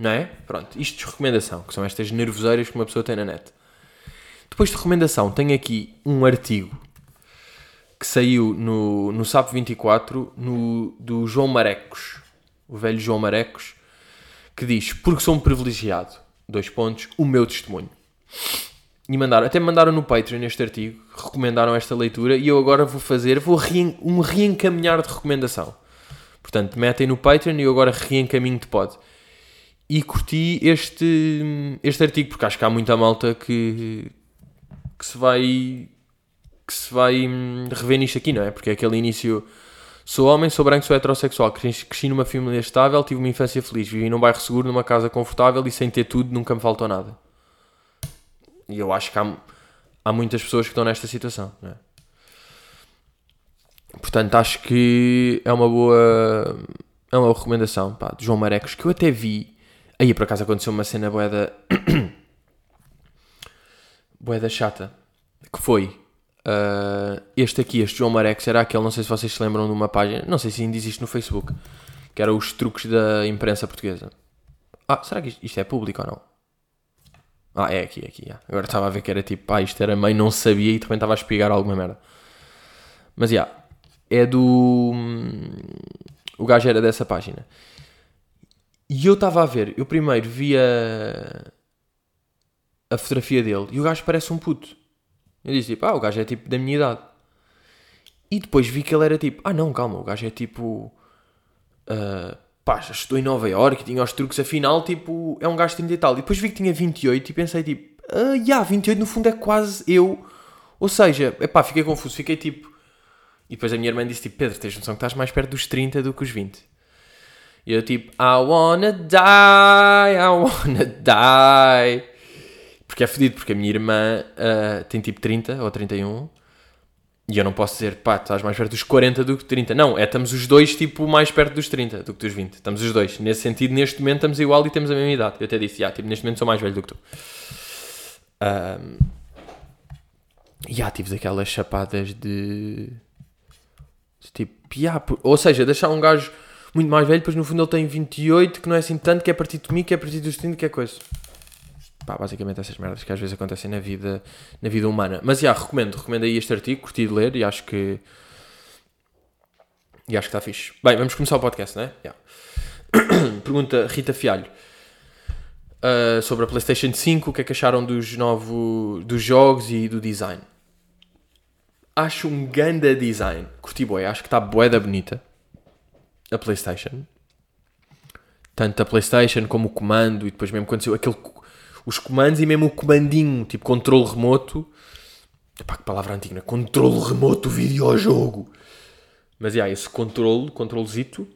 Speaker 1: Não é? Pronto, isto de recomendação, que são estas nervoseiras que uma pessoa tem na net. Depois de recomendação, tenho aqui um artigo que saiu no, no SAP 24 no, do João Marecos o velho João Marecos, que diz: Porque sou um privilegiado, dois pontos, o meu testemunho. E mandaram, até mandaram no Patreon este artigo, recomendaram esta leitura e eu agora vou fazer, vou reen, um reencaminhar de recomendação. Portanto, metem no Patreon e eu agora reencaminho de pod. E curti este, este artigo, porque acho que há muita malta que, que se vai que se vai hum, rever nisto aqui, não é? Porque é aquele início. Sou homem, sou branco, sou heterossexual, cresci numa família estável, tive uma infância feliz, vivi num bairro seguro, numa casa confortável e sem ter tudo nunca me faltou nada. E eu acho que há, há muitas pessoas que estão nesta situação, não é? Portanto, acho que é uma boa. É uma recomendação, pá, de João Marecos, que eu até vi. Aí, por acaso, aconteceu uma cena boeda. [coughs] boeda chata. Que foi. Uh, este aqui, este João Marecos, era aquele, não sei se vocês se lembram de uma página, não sei se ainda existe no Facebook, que era os truques da imprensa portuguesa. Ah, será que isto, isto é público ou não? Ah, é aqui, é aqui. Yeah. Agora estava a ver que era tipo, ah, isto era mãe, não sabia e repente estava a espigar alguma merda. Mas, já, yeah, é do. O gajo era dessa página. E eu estava a ver, eu primeiro vi a, a fotografia dele e o gajo parece um puto. Eu disse tipo, ah, o gajo é tipo da minha idade. E depois vi que ele era tipo, ah não, calma, o gajo é tipo. Uh, pá, estou em Nova Iorque, tinha os truques, afinal, tipo, é um gajo de 30 e tal. E depois vi que tinha 28 e pensei tipo, ah, yeah, 28 no fundo é quase eu. Ou seja, epá, fiquei confuso, fiquei tipo, e depois a minha irmã disse tipo, Pedro, tens noção que estás mais perto dos 30 do que os 20. E eu tipo, I wanna die, I wanna die. Porque é fedido, porque a minha irmã uh, tem tipo 30 ou 31. E eu não posso dizer, pá, estás mais perto dos 40 do que 30. Não, é, estamos os dois, tipo, mais perto dos 30 do que dos 20. Estamos os dois. Nesse sentido, neste momento, estamos igual e temos a mesma idade. Eu até disse, ah, tipo, neste momento sou mais velho do que tu. Um, e ah, tive daquelas chapadas de Tipo, yeah, ou seja, deixar um gajo muito mais velho, depois no fundo ele tem 28, que não é assim tanto, que é a partir de mim, que é a partir dos 30, que é coisa. Pá, basicamente essas merdas que às vezes acontecem na vida, na vida humana. Mas, já, yeah, recomendo, recomendo aí este artigo, curti de ler e acho que... E acho que está fixe. Bem, vamos começar o podcast, não é? Yeah. [coughs] Pergunta Rita Fialho. Uh, sobre a PlayStation 5, o que é que acharam dos novos dos jogos e do design? acho um ganda design. Curti boi, acho que está boeda bonita. A Playstation. Tanto a Playstation como o comando e depois mesmo quando saiu aquele... Os comandos e mesmo o comandinho, tipo controle remoto. Epá, que palavra antiga, né? Controle remoto videojogo. Mas, yeah, esse controle, controlezito.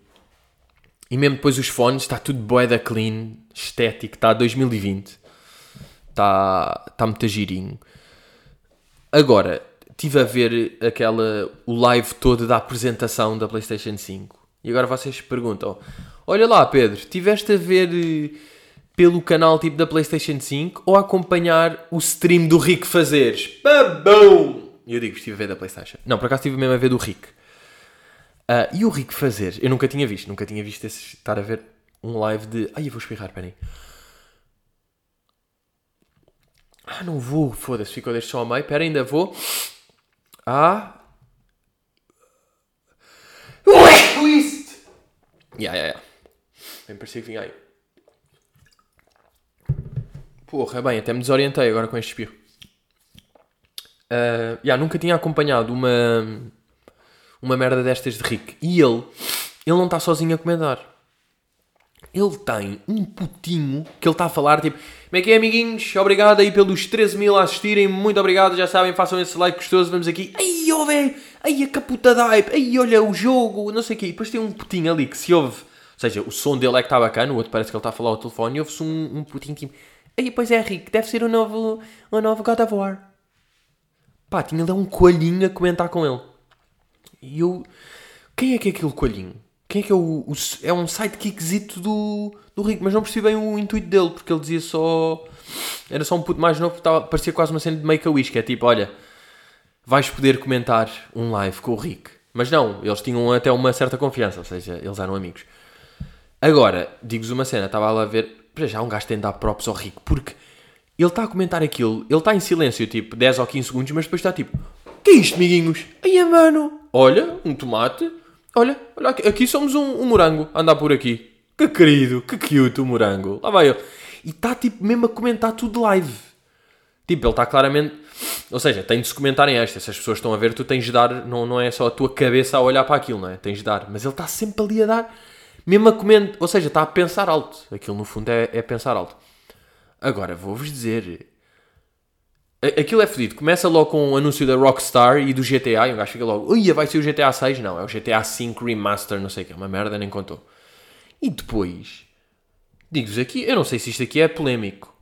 Speaker 1: E mesmo depois os fones, está tudo boeda clean, estético, está 2020. Está, está muito girinho. Agora, tive a ver aquela, o live todo da apresentação da PlayStation 5. E agora vocês perguntam: Olha lá, Pedro, tiveste a ver eh, pelo canal tipo da PlayStation 5 ou a acompanhar o stream do Rick Fazeres? Babão! E eu digo: Estive a ver da PlayStation. Não, por acaso estive mesmo a ver do Rick. Uh, e o Rick Fazeres? Eu nunca tinha visto, nunca tinha visto esse, estar a ver um live de. Ai, eu vou espirrar, peraí. Ah, não vou, foda-se, ficou deste só a meio. Pera, ainda vou a. Twist! Yeah, yeah, yeah. Bem parecia que vinha aí. Porra, bem, até me desorientei agora com este espirro. Uh, yeah, nunca tinha acompanhado uma, uma merda destas de Rick. E ele, ele não está sozinho a comentar ele tem um putinho que ele está a falar, tipo, como é que é, amiguinhos? Obrigado aí pelos 13 mil a assistirem, muito obrigado, já sabem, façam esse like gostoso, vamos aqui. Ai, ó, velho, ai, a caputa da hype, ai, olha o jogo, não sei o quê. E depois tem um putinho ali que se ouve, ou seja, o som dele é que está bacana, o outro parece que ele está a falar ao telefone, e ouve-se um, um putinho tipo, ai, pois é, Rick, deve ser o novo, o novo God of War. Pá, tinha ali um coelhinho a comentar com ele. E eu, quem é que é aquele coelhinho? Quem é que é o. o é um sidekickzito do, do Rico, mas não percebi bem o intuito dele, porque ele dizia só. Era só um puto mais novo, estava, parecia quase uma cena de Make-A-Wish, que é tipo: olha, vais poder comentar um live com o Rick. Mas não, eles tinham até uma certa confiança, ou seja, eles eram amigos. Agora, digo-vos uma cena, estava lá a ver, para já um gajo tem de dar props ao Rico, porque ele está a comentar aquilo, ele está em silêncio, tipo 10 ou 15 segundos, mas depois está tipo: que é isto, amiguinhos? Aí, mano, olha, um tomate Olha, olha aqui, aqui somos um, um morango andar por aqui. Que querido, que cute o morango. Lá vai ele. E está tipo mesmo a comentar tudo live. Tipo, ele está claramente. Ou seja, tem de se comentar em esta. Se as pessoas estão a ver, tu tens de dar. Não, não é só a tua cabeça a olhar para aquilo, não é? Tens de dar. Mas ele está sempre ali a dar. Mesmo a comentar. Ou seja, está a pensar alto. Aquilo no fundo é, é pensar alto. Agora, vou-vos dizer. Aquilo é fedido. Começa logo com o anúncio da Rockstar e do GTA. E um gajo fica logo, ui, vai ser o GTA 6? Não, é o GTA 5 Remaster, não sei o que. É uma merda, nem contou. E depois, digo-vos aqui, eu não sei se isto aqui é polémico.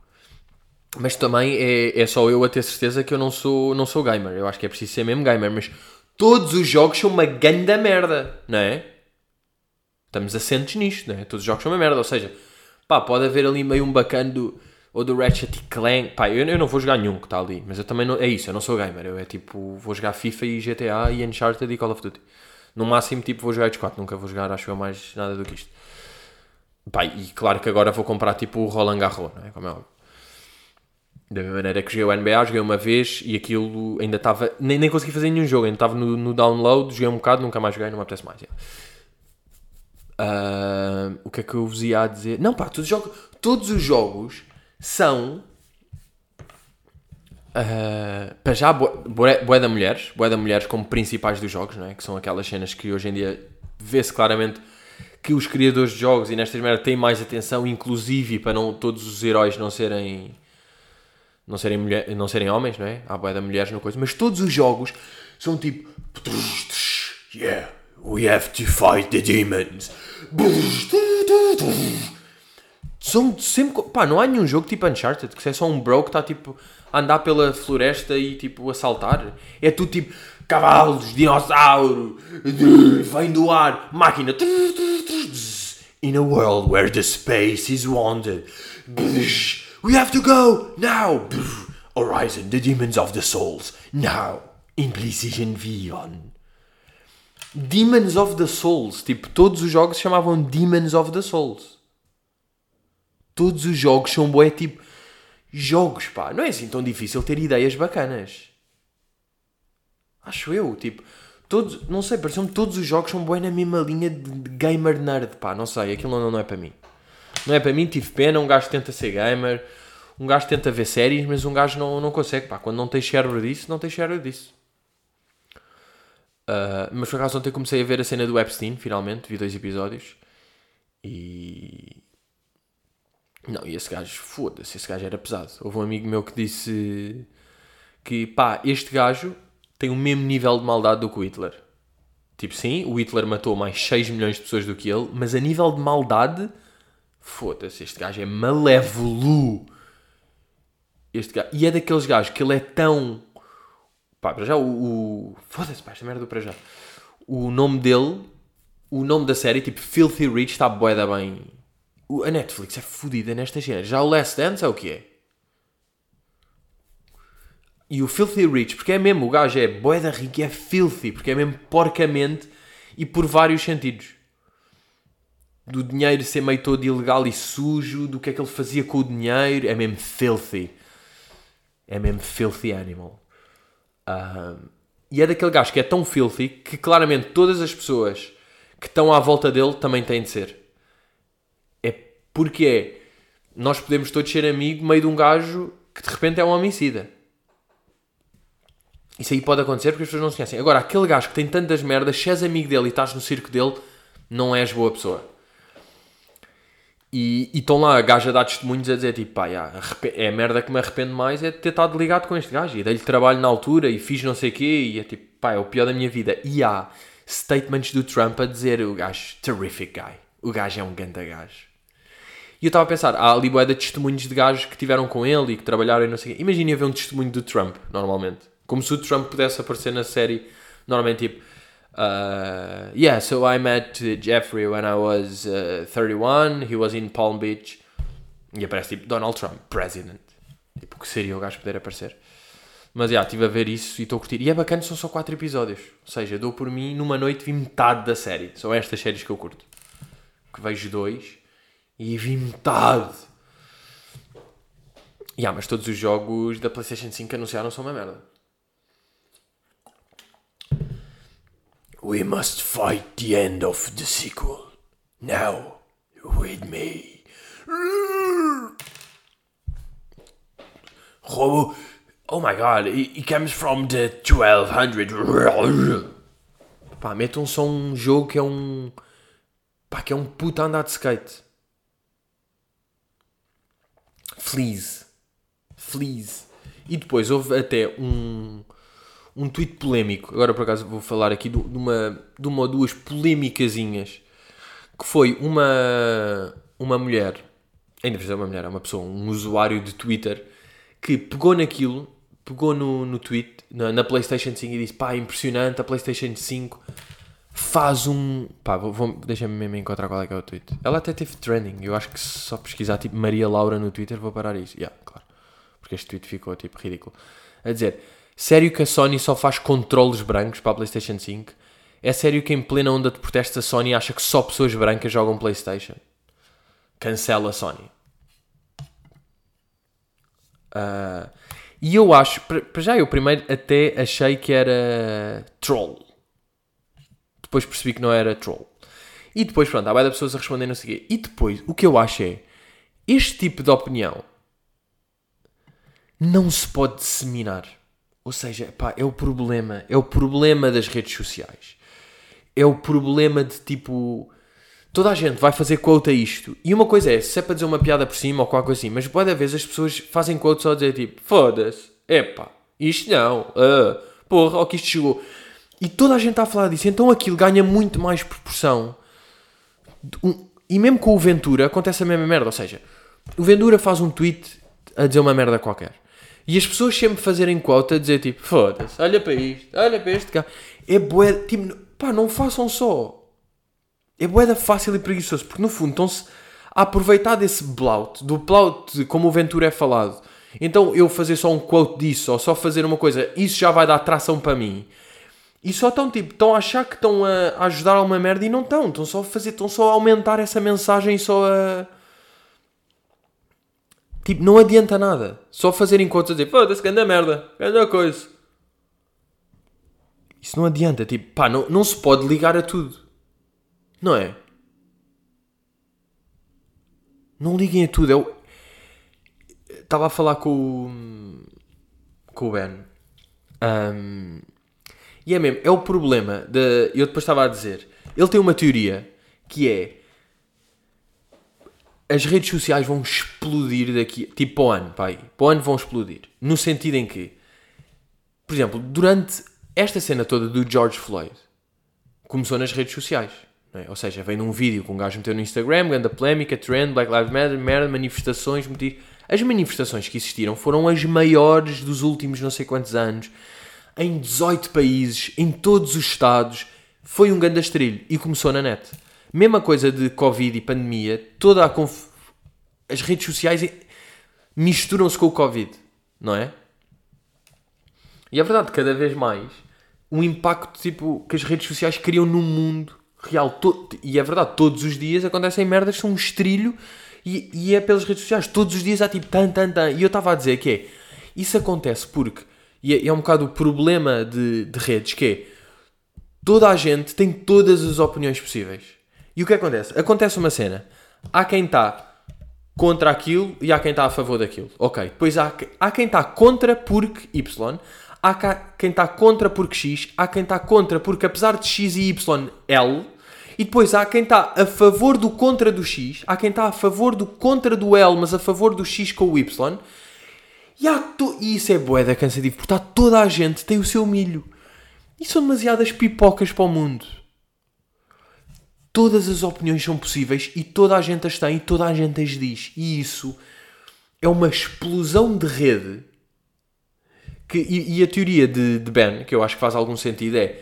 Speaker 1: Mas também é, é só eu a ter certeza que eu não sou, não sou gamer. Eu acho que é preciso ser mesmo gamer. Mas todos os jogos são uma ganda merda, não é? Estamos assentes nisto, não é? Todos os jogos são uma merda. Ou seja, pá, pode haver ali meio um bacana do, ou do Ratchet Clank. Pá, eu, eu não vou jogar nenhum que está ali. Mas eu também não. É isso, eu não sou gamer. Eu é tipo, vou jogar FIFA e GTA e Uncharted e Call of Duty. No máximo, tipo, vou jogar X4. Nunca vou jogar, acho eu, mais nada do que isto. Pá, e claro que agora vou comprar tipo o Roland Garros, não é? Como é óbvio. Da mesma maneira que joguei o NBA, joguei uma vez e aquilo ainda estava. Nem, nem consegui fazer nenhum jogo, ainda estava no, no download, joguei um bocado, nunca mais joguei, não me apetece mais. Ah, o que é que eu vos ia dizer? Não, pá, todos os jogos, todos os jogos são. ah, para já, boé da mulheres, boé da mulheres como principais dos jogos, não é? Que são aquelas cenas que hoje em dia vê-se claramente que os criadores de jogos e nestas merdas têm mais atenção, inclusive para não todos os heróis não serem não serem, mulher, não serem homens, não é? Há boia de mulheres no coisa, mas todos os jogos são tipo Yeah, we have to fight the demons. São sempre. Pá, não há nenhum jogo tipo Uncharted que é só um bro que está tipo a andar pela floresta e tipo a saltar. É tudo tipo cavalos, dinossauro, vem do ar, máquina. In a world where the space is wanted, we have to go now. Horizon, the demons of the souls, now PlayStation VR. Demons of the Souls, tipo, todos os jogos se chamavam Demons of the Souls. Todos os jogos são bué, tipo, jogos, pá. Não é assim tão difícil ter ideias bacanas. Acho eu, tipo, todos, não sei, pareceu-me todos os jogos são bué na mesma linha de gamer nerd, pá. Não sei, aquilo não, não é para mim. Não é para mim, tive pena, um gajo tenta ser gamer, um gajo tenta ver séries, mas um gajo não, não consegue, pá. Quando não tem cérebro disso, não tem cérebro disso. Uh, mas por acaso ontem comecei a ver a cena do Epstein, finalmente, vi dois episódios. E. Não, e esse gajo, foda-se, esse gajo era pesado. Houve um amigo meu que disse que, pá, este gajo tem o mesmo nível de maldade do que o Hitler. Tipo, sim, o Hitler matou mais 6 milhões de pessoas do que ele, mas a nível de maldade, foda-se, este gajo é malévolo. Este gajo, e é daqueles gajos que ele é tão Pá, para já o. o... Foda-se, pá, esta merda do para já. O nome dele, o nome da série, tipo Filthy Rich, está boeda bem. A Netflix é fodida nestas cenas. Já o Last Dance é o que é? E o Filthy Rich, porque é mesmo, o gajo é boeda rico é filthy, porque é mesmo porcamente e por vários sentidos. Do dinheiro ser meio todo ilegal e sujo, do que é que ele fazia com o dinheiro, é mesmo filthy. É mesmo filthy animal. Um, e é daquele gajo que é tão filthy que claramente todas as pessoas que estão à volta dele também têm de ser. É porque é. Nós podemos todos ser amigo meio de um gajo que de repente é um homicida. Isso aí pode acontecer porque as pessoas não se conhecem. Agora, aquele gajo que tem tantas merdas, se és amigo dele e estás no circo dele, não és boa pessoa. E estão lá a gajo a dar testemunhos a dizer tipo, pá, já, é a merda que me arrependo mais é de ter estado ligado com este gajo e dei-lhe trabalho na altura e fiz não sei o quê e é tipo, pá, é o pior da minha vida. E há statements do Trump a dizer o gajo, terrific guy, o gajo é um ganda gajo. E eu estava a pensar, há ali bué de testemunhos de gajos que tiveram com ele e que trabalharam e não sei o quê. Imagina ver um testemunho do Trump, normalmente. Como se o Trump pudesse aparecer na série, normalmente tipo, uh, yeah, so I met Jeffrey when I was uh, 31, he was in Palm Beach. E aparece tipo Donald Trump, president. Tipo, que seria o gajo poder aparecer. Mas já, estive a ver isso e estou a curtir. E é bacana, são só 4 episódios. Ou seja, dou por mim, numa noite vi metade da série. São estas séries que eu curto. Que vejo dois e vi metade. Ya, mas todos os jogos da PlayStation 5 que anunciaram são uma merda. We must fight the end of the sequel. Now, with me. Oh, oh my god, he comes from the 1200. Pá, metam só um jogo que é um. Pá, que é um puta andar de skate. Fleas. Fleas. E depois houve até um, um tweet polémico. Agora por acaso vou falar aqui de uma, de uma ou duas polémicazinhas. Que foi uma, uma mulher, ainda por uma mulher, é uma pessoa, um usuário de Twitter, que pegou naquilo, pegou no, no tweet, na, na PlayStation 5 e disse: pá, impressionante, a PlayStation 5 faz um. Pá, vou, vou, deixa-me mesmo encontrar qual é que é o tweet. Ela até teve trending. Eu acho que só pesquisar tipo Maria Laura no Twitter vou parar isso. Yeah, claro. Porque este tweet ficou tipo ridículo. A dizer: Sério que a Sony só faz controles brancos para a PlayStation 5? É sério que em plena onda de protestos a Sony acha que só pessoas brancas jogam PlayStation? Cancela a Sony. Uh, e eu acho, para já eu primeiro até achei que era troll depois percebi que não era troll. E depois, pronto, há várias pessoas a responder não sei o. E depois, o que eu acho é, este tipo de opinião não se pode disseminar. Ou seja, pá, é o problema. É o problema das redes sociais. É o problema de tipo. Toda a gente vai fazer quote a isto. E uma coisa é, se é para dizer uma piada por cima ou qualquer coisa assim, mas pode vez as pessoas fazem quote só a dizer tipo, foda-se, epá, isto não, uh, porra, ou que isto chegou. E toda a gente está a falar disso. Então aquilo ganha muito mais proporção. E mesmo com o Ventura acontece a mesma merda. Ou seja, o Ventura faz um tweet a dizer uma merda qualquer. E as pessoas sempre fazerem quote a dizer tipo, foda-se, olha para isto, olha para este cá. É bué, tipo, pá, não façam só. É bué fácil e preguiçoso, porque no fundo estão-se a aproveitar desse blout, do blout como o Ventura é falado. Então eu fazer só um quote disso, ou só fazer uma coisa, isso já vai dar tração para mim. E só estão tipo, estão a achar que estão a, ajudar a uma merda e não estão. Estão só a fazer, estão só a aumentar essa mensagem só a. Tipo, não adianta nada. Só fazer encontros a dizer, foda-se, grande merda, grande coisa. Isso não adianta, tipo, pá, não, não se pode ligar a tudo. Não é? Não liguem a tudo. Eu estava a falar com o, com o Ben. Um, e é mesmo, é o problema. De, eu depois estava a dizer. Ele tem uma teoria que é. As redes sociais vão explodir daqui. Tipo, para o ano, pai. Para o ano vão explodir. No sentido em que. Por exemplo, durante esta cena toda do George Floyd. Começou nas redes sociais. É? Ou seja, vem num vídeo que um gajo meteu no Instagram, grande polémica, trend, Black Lives Matter, merda, manifestações, motivos. As manifestações que existiram foram as maiores dos últimos não sei quantos anos em 18 países, em todos os estados, foi um grande astrilho e começou na net. Mesma coisa de Covid e pandemia, toda a conf... as redes sociais misturam-se com o Covid, não é? E é verdade, cada vez mais, o impacto tipo, que as redes sociais criam no mundo real. To... E é verdade, todos os dias acontecem merdas, são um estrilho e, e é pelas redes sociais. Todos os dias há tipo tan, tan, tan. E eu estava a dizer que é, isso acontece porque e é, é um bocado o problema de, de redes, que é toda a gente tem todas as opiniões possíveis. E o que acontece? Acontece uma cena. Há quem está contra aquilo e há quem está a favor daquilo. Ok. Depois há, há quem está contra porque Y. Há quem está contra porque X. Há quem está contra porque apesar de X e Y, L. E depois há quem está a favor do contra do X. Há quem está a favor do contra do L, mas a favor do X com o Y. E, há to... e isso é boeda cansativo, porque está toda a gente tem o seu milho. E são demasiadas pipocas para o mundo. Todas as opiniões são possíveis e toda a gente as tem e toda a gente as diz. E isso é uma explosão de rede. Que, e, e a teoria de, de, Ben, que eu acho que faz algum sentido, é.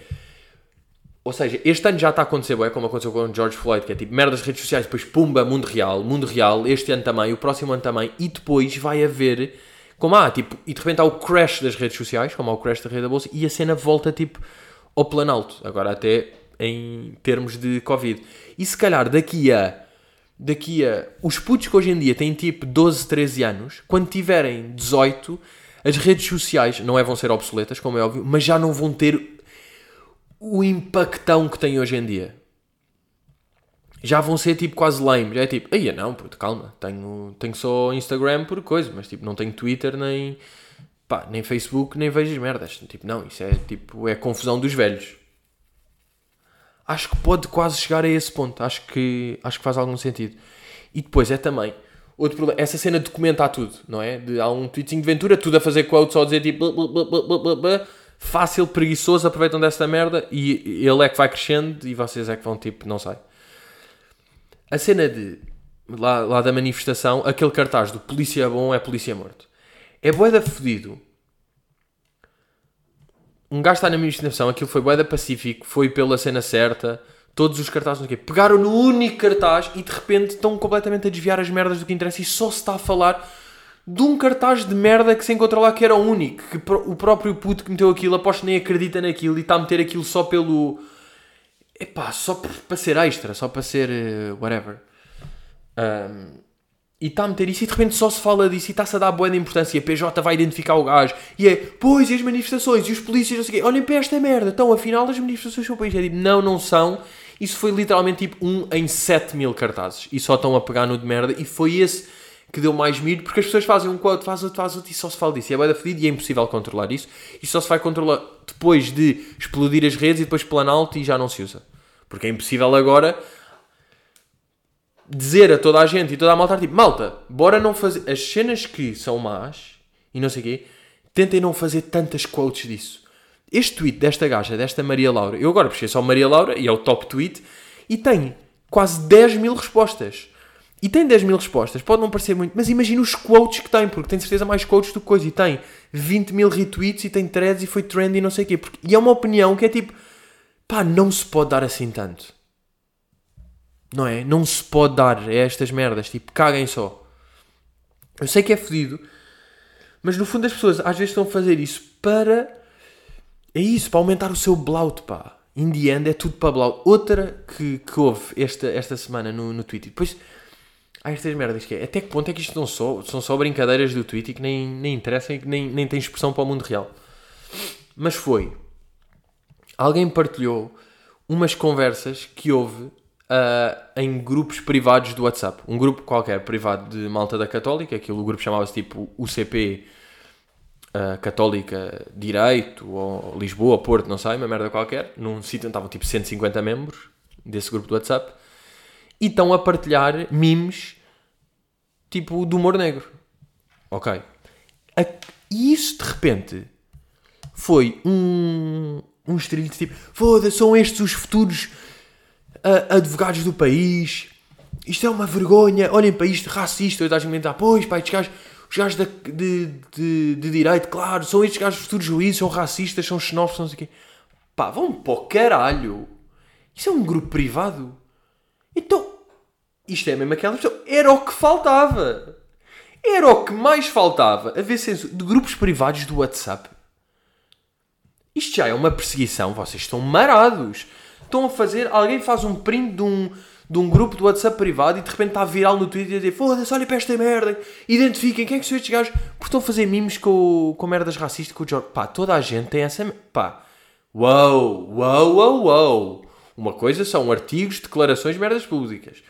Speaker 1: Ou seja, este ano já está a acontecer, é como aconteceu com o George Floyd, que é tipo merdas redes sociais, depois pumba, mundo real, mundo real, este ano também, o próximo ano também, e depois vai haver como há, tipo, e de repente há o crash das redes sociais, como há o crash da rede da bolsa, e a cena volta, tipo, ao planalto. Agora até em termos de Covid. E se calhar daqui a... Daqui a... Os putos que hoje em dia têm, tipo, 12, 13 anos, quando tiverem 18, as redes sociais, não é vão ser obsoletas, como é óbvio, mas já não vão ter o impactão que têm hoje em dia já vão ser tipo quase lame. Já é tipo, aí não, puto, calma, tenho, tenho só Instagram por coisa, mas tipo, não tenho Twitter nem, pá, nem Facebook, nem vejo as merdas. Tipo, não, isso é tipo, é confusão dos velhos. Acho que pode quase chegar a esse ponto. Acho que, acho que faz algum sentido. E depois é também, Outro problema, essa cena de comentar tudo, não é? De, há um tweetzinho de Ventura, tudo a fazer quotes, só a dizer tipo. fácil, preguiçoso, aproveitam dessa merda e ele é que vai crescendo e vocês é que vão tipo, não sei. A cena de. Lá, lá da manifestação, aquele cartaz do polícia bom é polícia morto. É boeda fodido. Um gajo está na manifestação, aquilo foi boeda pacífico, foi pela cena certa todos os cartazes, não sei o quê. Pegaram no único cartaz e de repente estão completamente a desviar as merdas do que interessa e só se está a falar de um cartaz de merda que se encontra lá que era o único. Que o próprio puto que meteu aquilo, aposto nem acredita naquilo e está a meter aquilo só pelo. Epá, só para ser extra, só para ser. Uh, whatever. Um, e está a meter isso e de repente só se fala disso e está-se a dar boa importância. A PJ vai identificar o gajo. E é, pois, e as manifestações, e os polícias, não sei o quê. Olhem para esta merda. Então, afinal, as manifestações são o país. É tipo, não, não são. Isso foi literalmente tipo um em 7 mil cartazes. E só estão a pegar no de merda. E foi esse que deu mais medo, porque as pessoas fazem um quote, faz outro, faz outro e só se fala disso. E é bem fedido e é impossível controlar isso. E só se vai controlar depois de explodir as redes e depois planalto e já não se usa. Porque é impossível agora dizer a toda a gente e toda a malta tipo, malta, bora não fazer as cenas que são más e não sei o quê, tentem não fazer tantas quotes disso. Este tweet desta gaja, desta Maria Laura, eu agora puxei só Maria Laura e é o top tweet e tem quase 10 mil respostas. E tem 10 mil respostas, pode não parecer muito, mas imagina os quotes que tem, porque tem certeza mais quotes do que coisa. E tem 20 mil retweets e tem threads e foi trend e não sei o quê. Porque, e é uma opinião que é tipo, pá, não se pode dar assim tanto. Não é? Não se pode dar a estas merdas, tipo, caguem só. Eu sei que é fodido, mas no fundo as pessoas às vezes estão a fazer isso para. É isso, para aumentar o seu blout, pá. In the end é tudo para blout. Outra que, que houve esta, esta semana no, no Twitter. Depois há estas merdas que é. Até que ponto é que isto não só, são só brincadeiras do Twitter que nem, nem interessam e que nem, nem têm expressão para o mundo real. Mas foi. Alguém partilhou umas conversas que houve uh, em grupos privados do WhatsApp. Um grupo qualquer privado de Malta da Católica, aquilo o grupo chamava-se tipo UCP uh, Católica Direito, ou Lisboa, Porto, não sei, uma merda qualquer. Num sítio onde estavam tipo 150 membros desse grupo do WhatsApp e estão a partilhar memes tipo do humor negro. Ok. E isso de repente foi um, um estrilho de tipo: foda-se, são estes os futuros uh, advogados do país. Isto é uma vergonha. Olhem para isto, racista. Eu estás a comentar: pois, pá, estes gajos, os gajos de, de, de, de, direito, claro, são estes gajos futuros juízes, são racistas, são xenófobos, não sei o quê. Pá, vão para o caralho. Isso é um grupo privado. Então, isto é mesmo aquela pessoa. Era o que faltava. Era o que mais faltava. Haver senso de grupos privados do WhatsApp. Isto já é uma perseguição. Vocês estão marados. Estão a fazer. Alguém faz um print de um, de um grupo do WhatsApp privado e de repente está viral no Twitter e dizer foda-se, olha para esta merda. Identifiquem quem é que são estes gajos. Porque estão a fazer memes com, com merdas racistas com o George. Pá, toda a gente tem essa. Pá. Uou, uou, uou, uou. Uma coisa são artigos, declarações, merdas públicas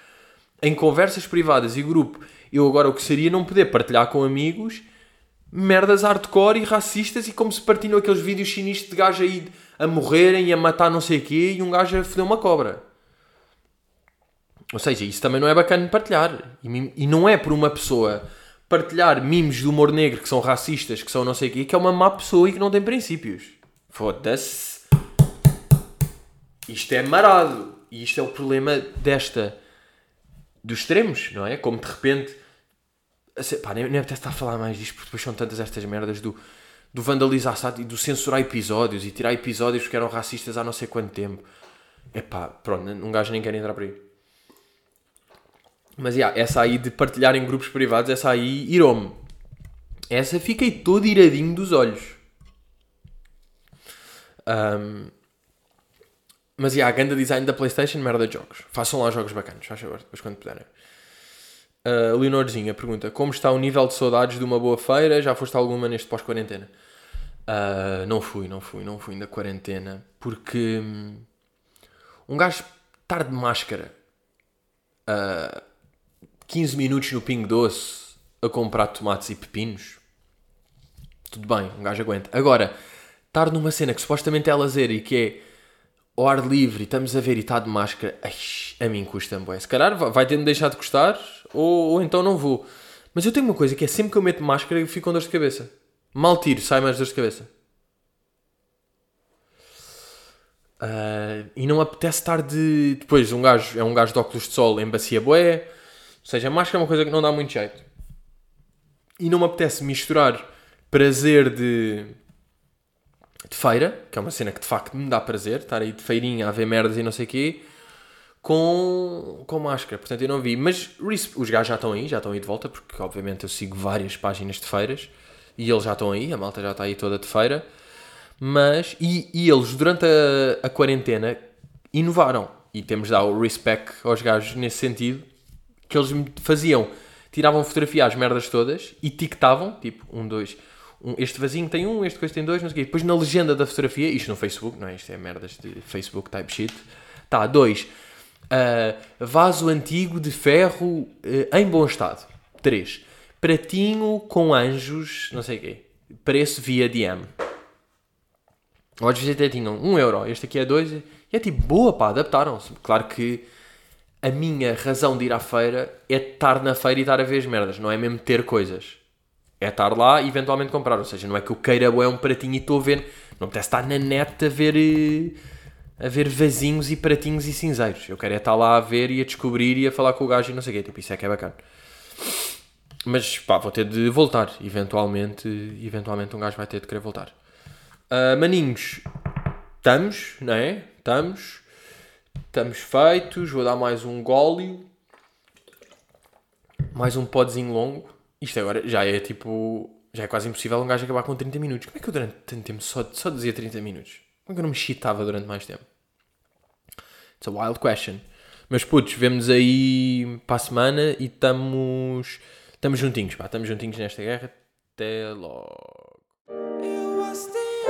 Speaker 1: em conversas privadas e grupo, eu agora o que seria não poder partilhar com amigos merdas hardcore e racistas e como se partilham aqueles vídeos sinistros de gajo aí a morrerem e a matar não sei o quê e um gajo a foder uma cobra. Ou seja, isso também não é bacana de partilhar. E, e não é por uma pessoa partilhar memes de humor negro que são racistas, que são não sei o quê, que é uma má pessoa e que não tem princípios. Foda-se. Isto é marado. E isto é o problema desta dos extremos, não é? Como de repente. Pá, nem, nem apetece estar a falar mais disto, porque depois são tantas estas merdas do, do vandalizar e do censurar episódios e tirar episódios que eram racistas há não sei quanto tempo. É pá, pronto, um gajo nem quer entrar por aí. Mas yeah, essa aí de partilhar em grupos privados, essa aí irou-me. Essa fiquei todo iradinho dos olhos. Um, mas há a grande design da PlayStation, merda de jogos. Façam lá jogos bacanas, faz favor, depois quando puderem. Uh, Leonorzinha pergunta: Como está o nível de saudades de uma boa feira? Já foste alguma neste pós-quarentena? Uh, não fui, não fui, não fui na quarentena. Porque hum, um gajo estar de máscara uh, ah, 15 minutos no Ping Doce a comprar tomates e pepinos, tudo bem, um gajo aguenta. Agora, estar numa cena que supostamente é lazer e que é ao ar livre e estamos a ver e está de máscara, ai, a mim custa-me, Se calhar vai tendo deixar de custar ou, ou então não vou. Mas eu tenho uma coisa que é sempre que eu meto máscara eu fico com dor de cabeça. Mal tiro, sai mais dor de cabeça. Uh, e não apetece estar de. Depois, um gajo é um gajo de óculos de sol em bacia boé. Ou seja, a máscara é uma coisa que não dá muito jeito. E não me apetece misturar prazer de, de feira, que é uma cena que de facto me dá prazer, estar aí de feirinha a ver merdas e não sei o quê, com, com máscara. Portanto, eu não vi. Mas os gajos já estão aí, já estão aí de volta, porque obviamente eu sigo várias páginas de feiras e eles já estão aí, a malta já está aí toda de feira. Mas, e, e eles durante a, a quarentena inovaram. E temos de dar o respect aos gajos nesse sentido, que eles faziam, tiravam fotografia às merdas todas e tictavam, tipo, um, dois, um, este vasinho tem um, este coisa tem dois, não sei o quê. Depois na legenda da fotografia, isto no Facebook, não é? Isto é merdas de Facebook type shit. Tá, dois, uh, vaso antigo de ferro uh, em bom estado. Três, pratinho com anjos, não sei o quê. Preço via DM. Ou às vezes até tinham 1 um euro, este aqui é 2. E é tipo, boa pá, adaptaram-se. Claro que a minha razão de ir à feira é estar na feira e estar a ver as merdas, não é mesmo ter coisas. É estar lá e eventualmente comprar. Ou seja, não é que eu queira é um pratinho e estou a ver. Não me estar na net a ver, eh, a ver vasinhos e pratinhos e cinzeiros. Eu quero é estar lá a ver e a descobrir e a falar com o gajo e não sei o quê. Tipo, isso é que é bacana. Mas pá, vou ter de voltar. Eventualmente, eventualmente um gajo vai ter de querer voltar. Uh, maninhos, estamos, não é? Estamos. Estamos feitos. Vou dar mais um gólio. Mais um podzinho longo. Isto agora já é tipo. Já é quase impossível um gajo acabar com 30 minutos. Como é que eu durante tanto tempo só, só dizia 30 minutos? Como é que eu não me chitava durante mais tempo? It's a wild question. Mas putos, vemos aí para a semana e estamos. Estamos juntinhos, pá. Estamos juntinhos nesta guerra. Até logo. Eu acho que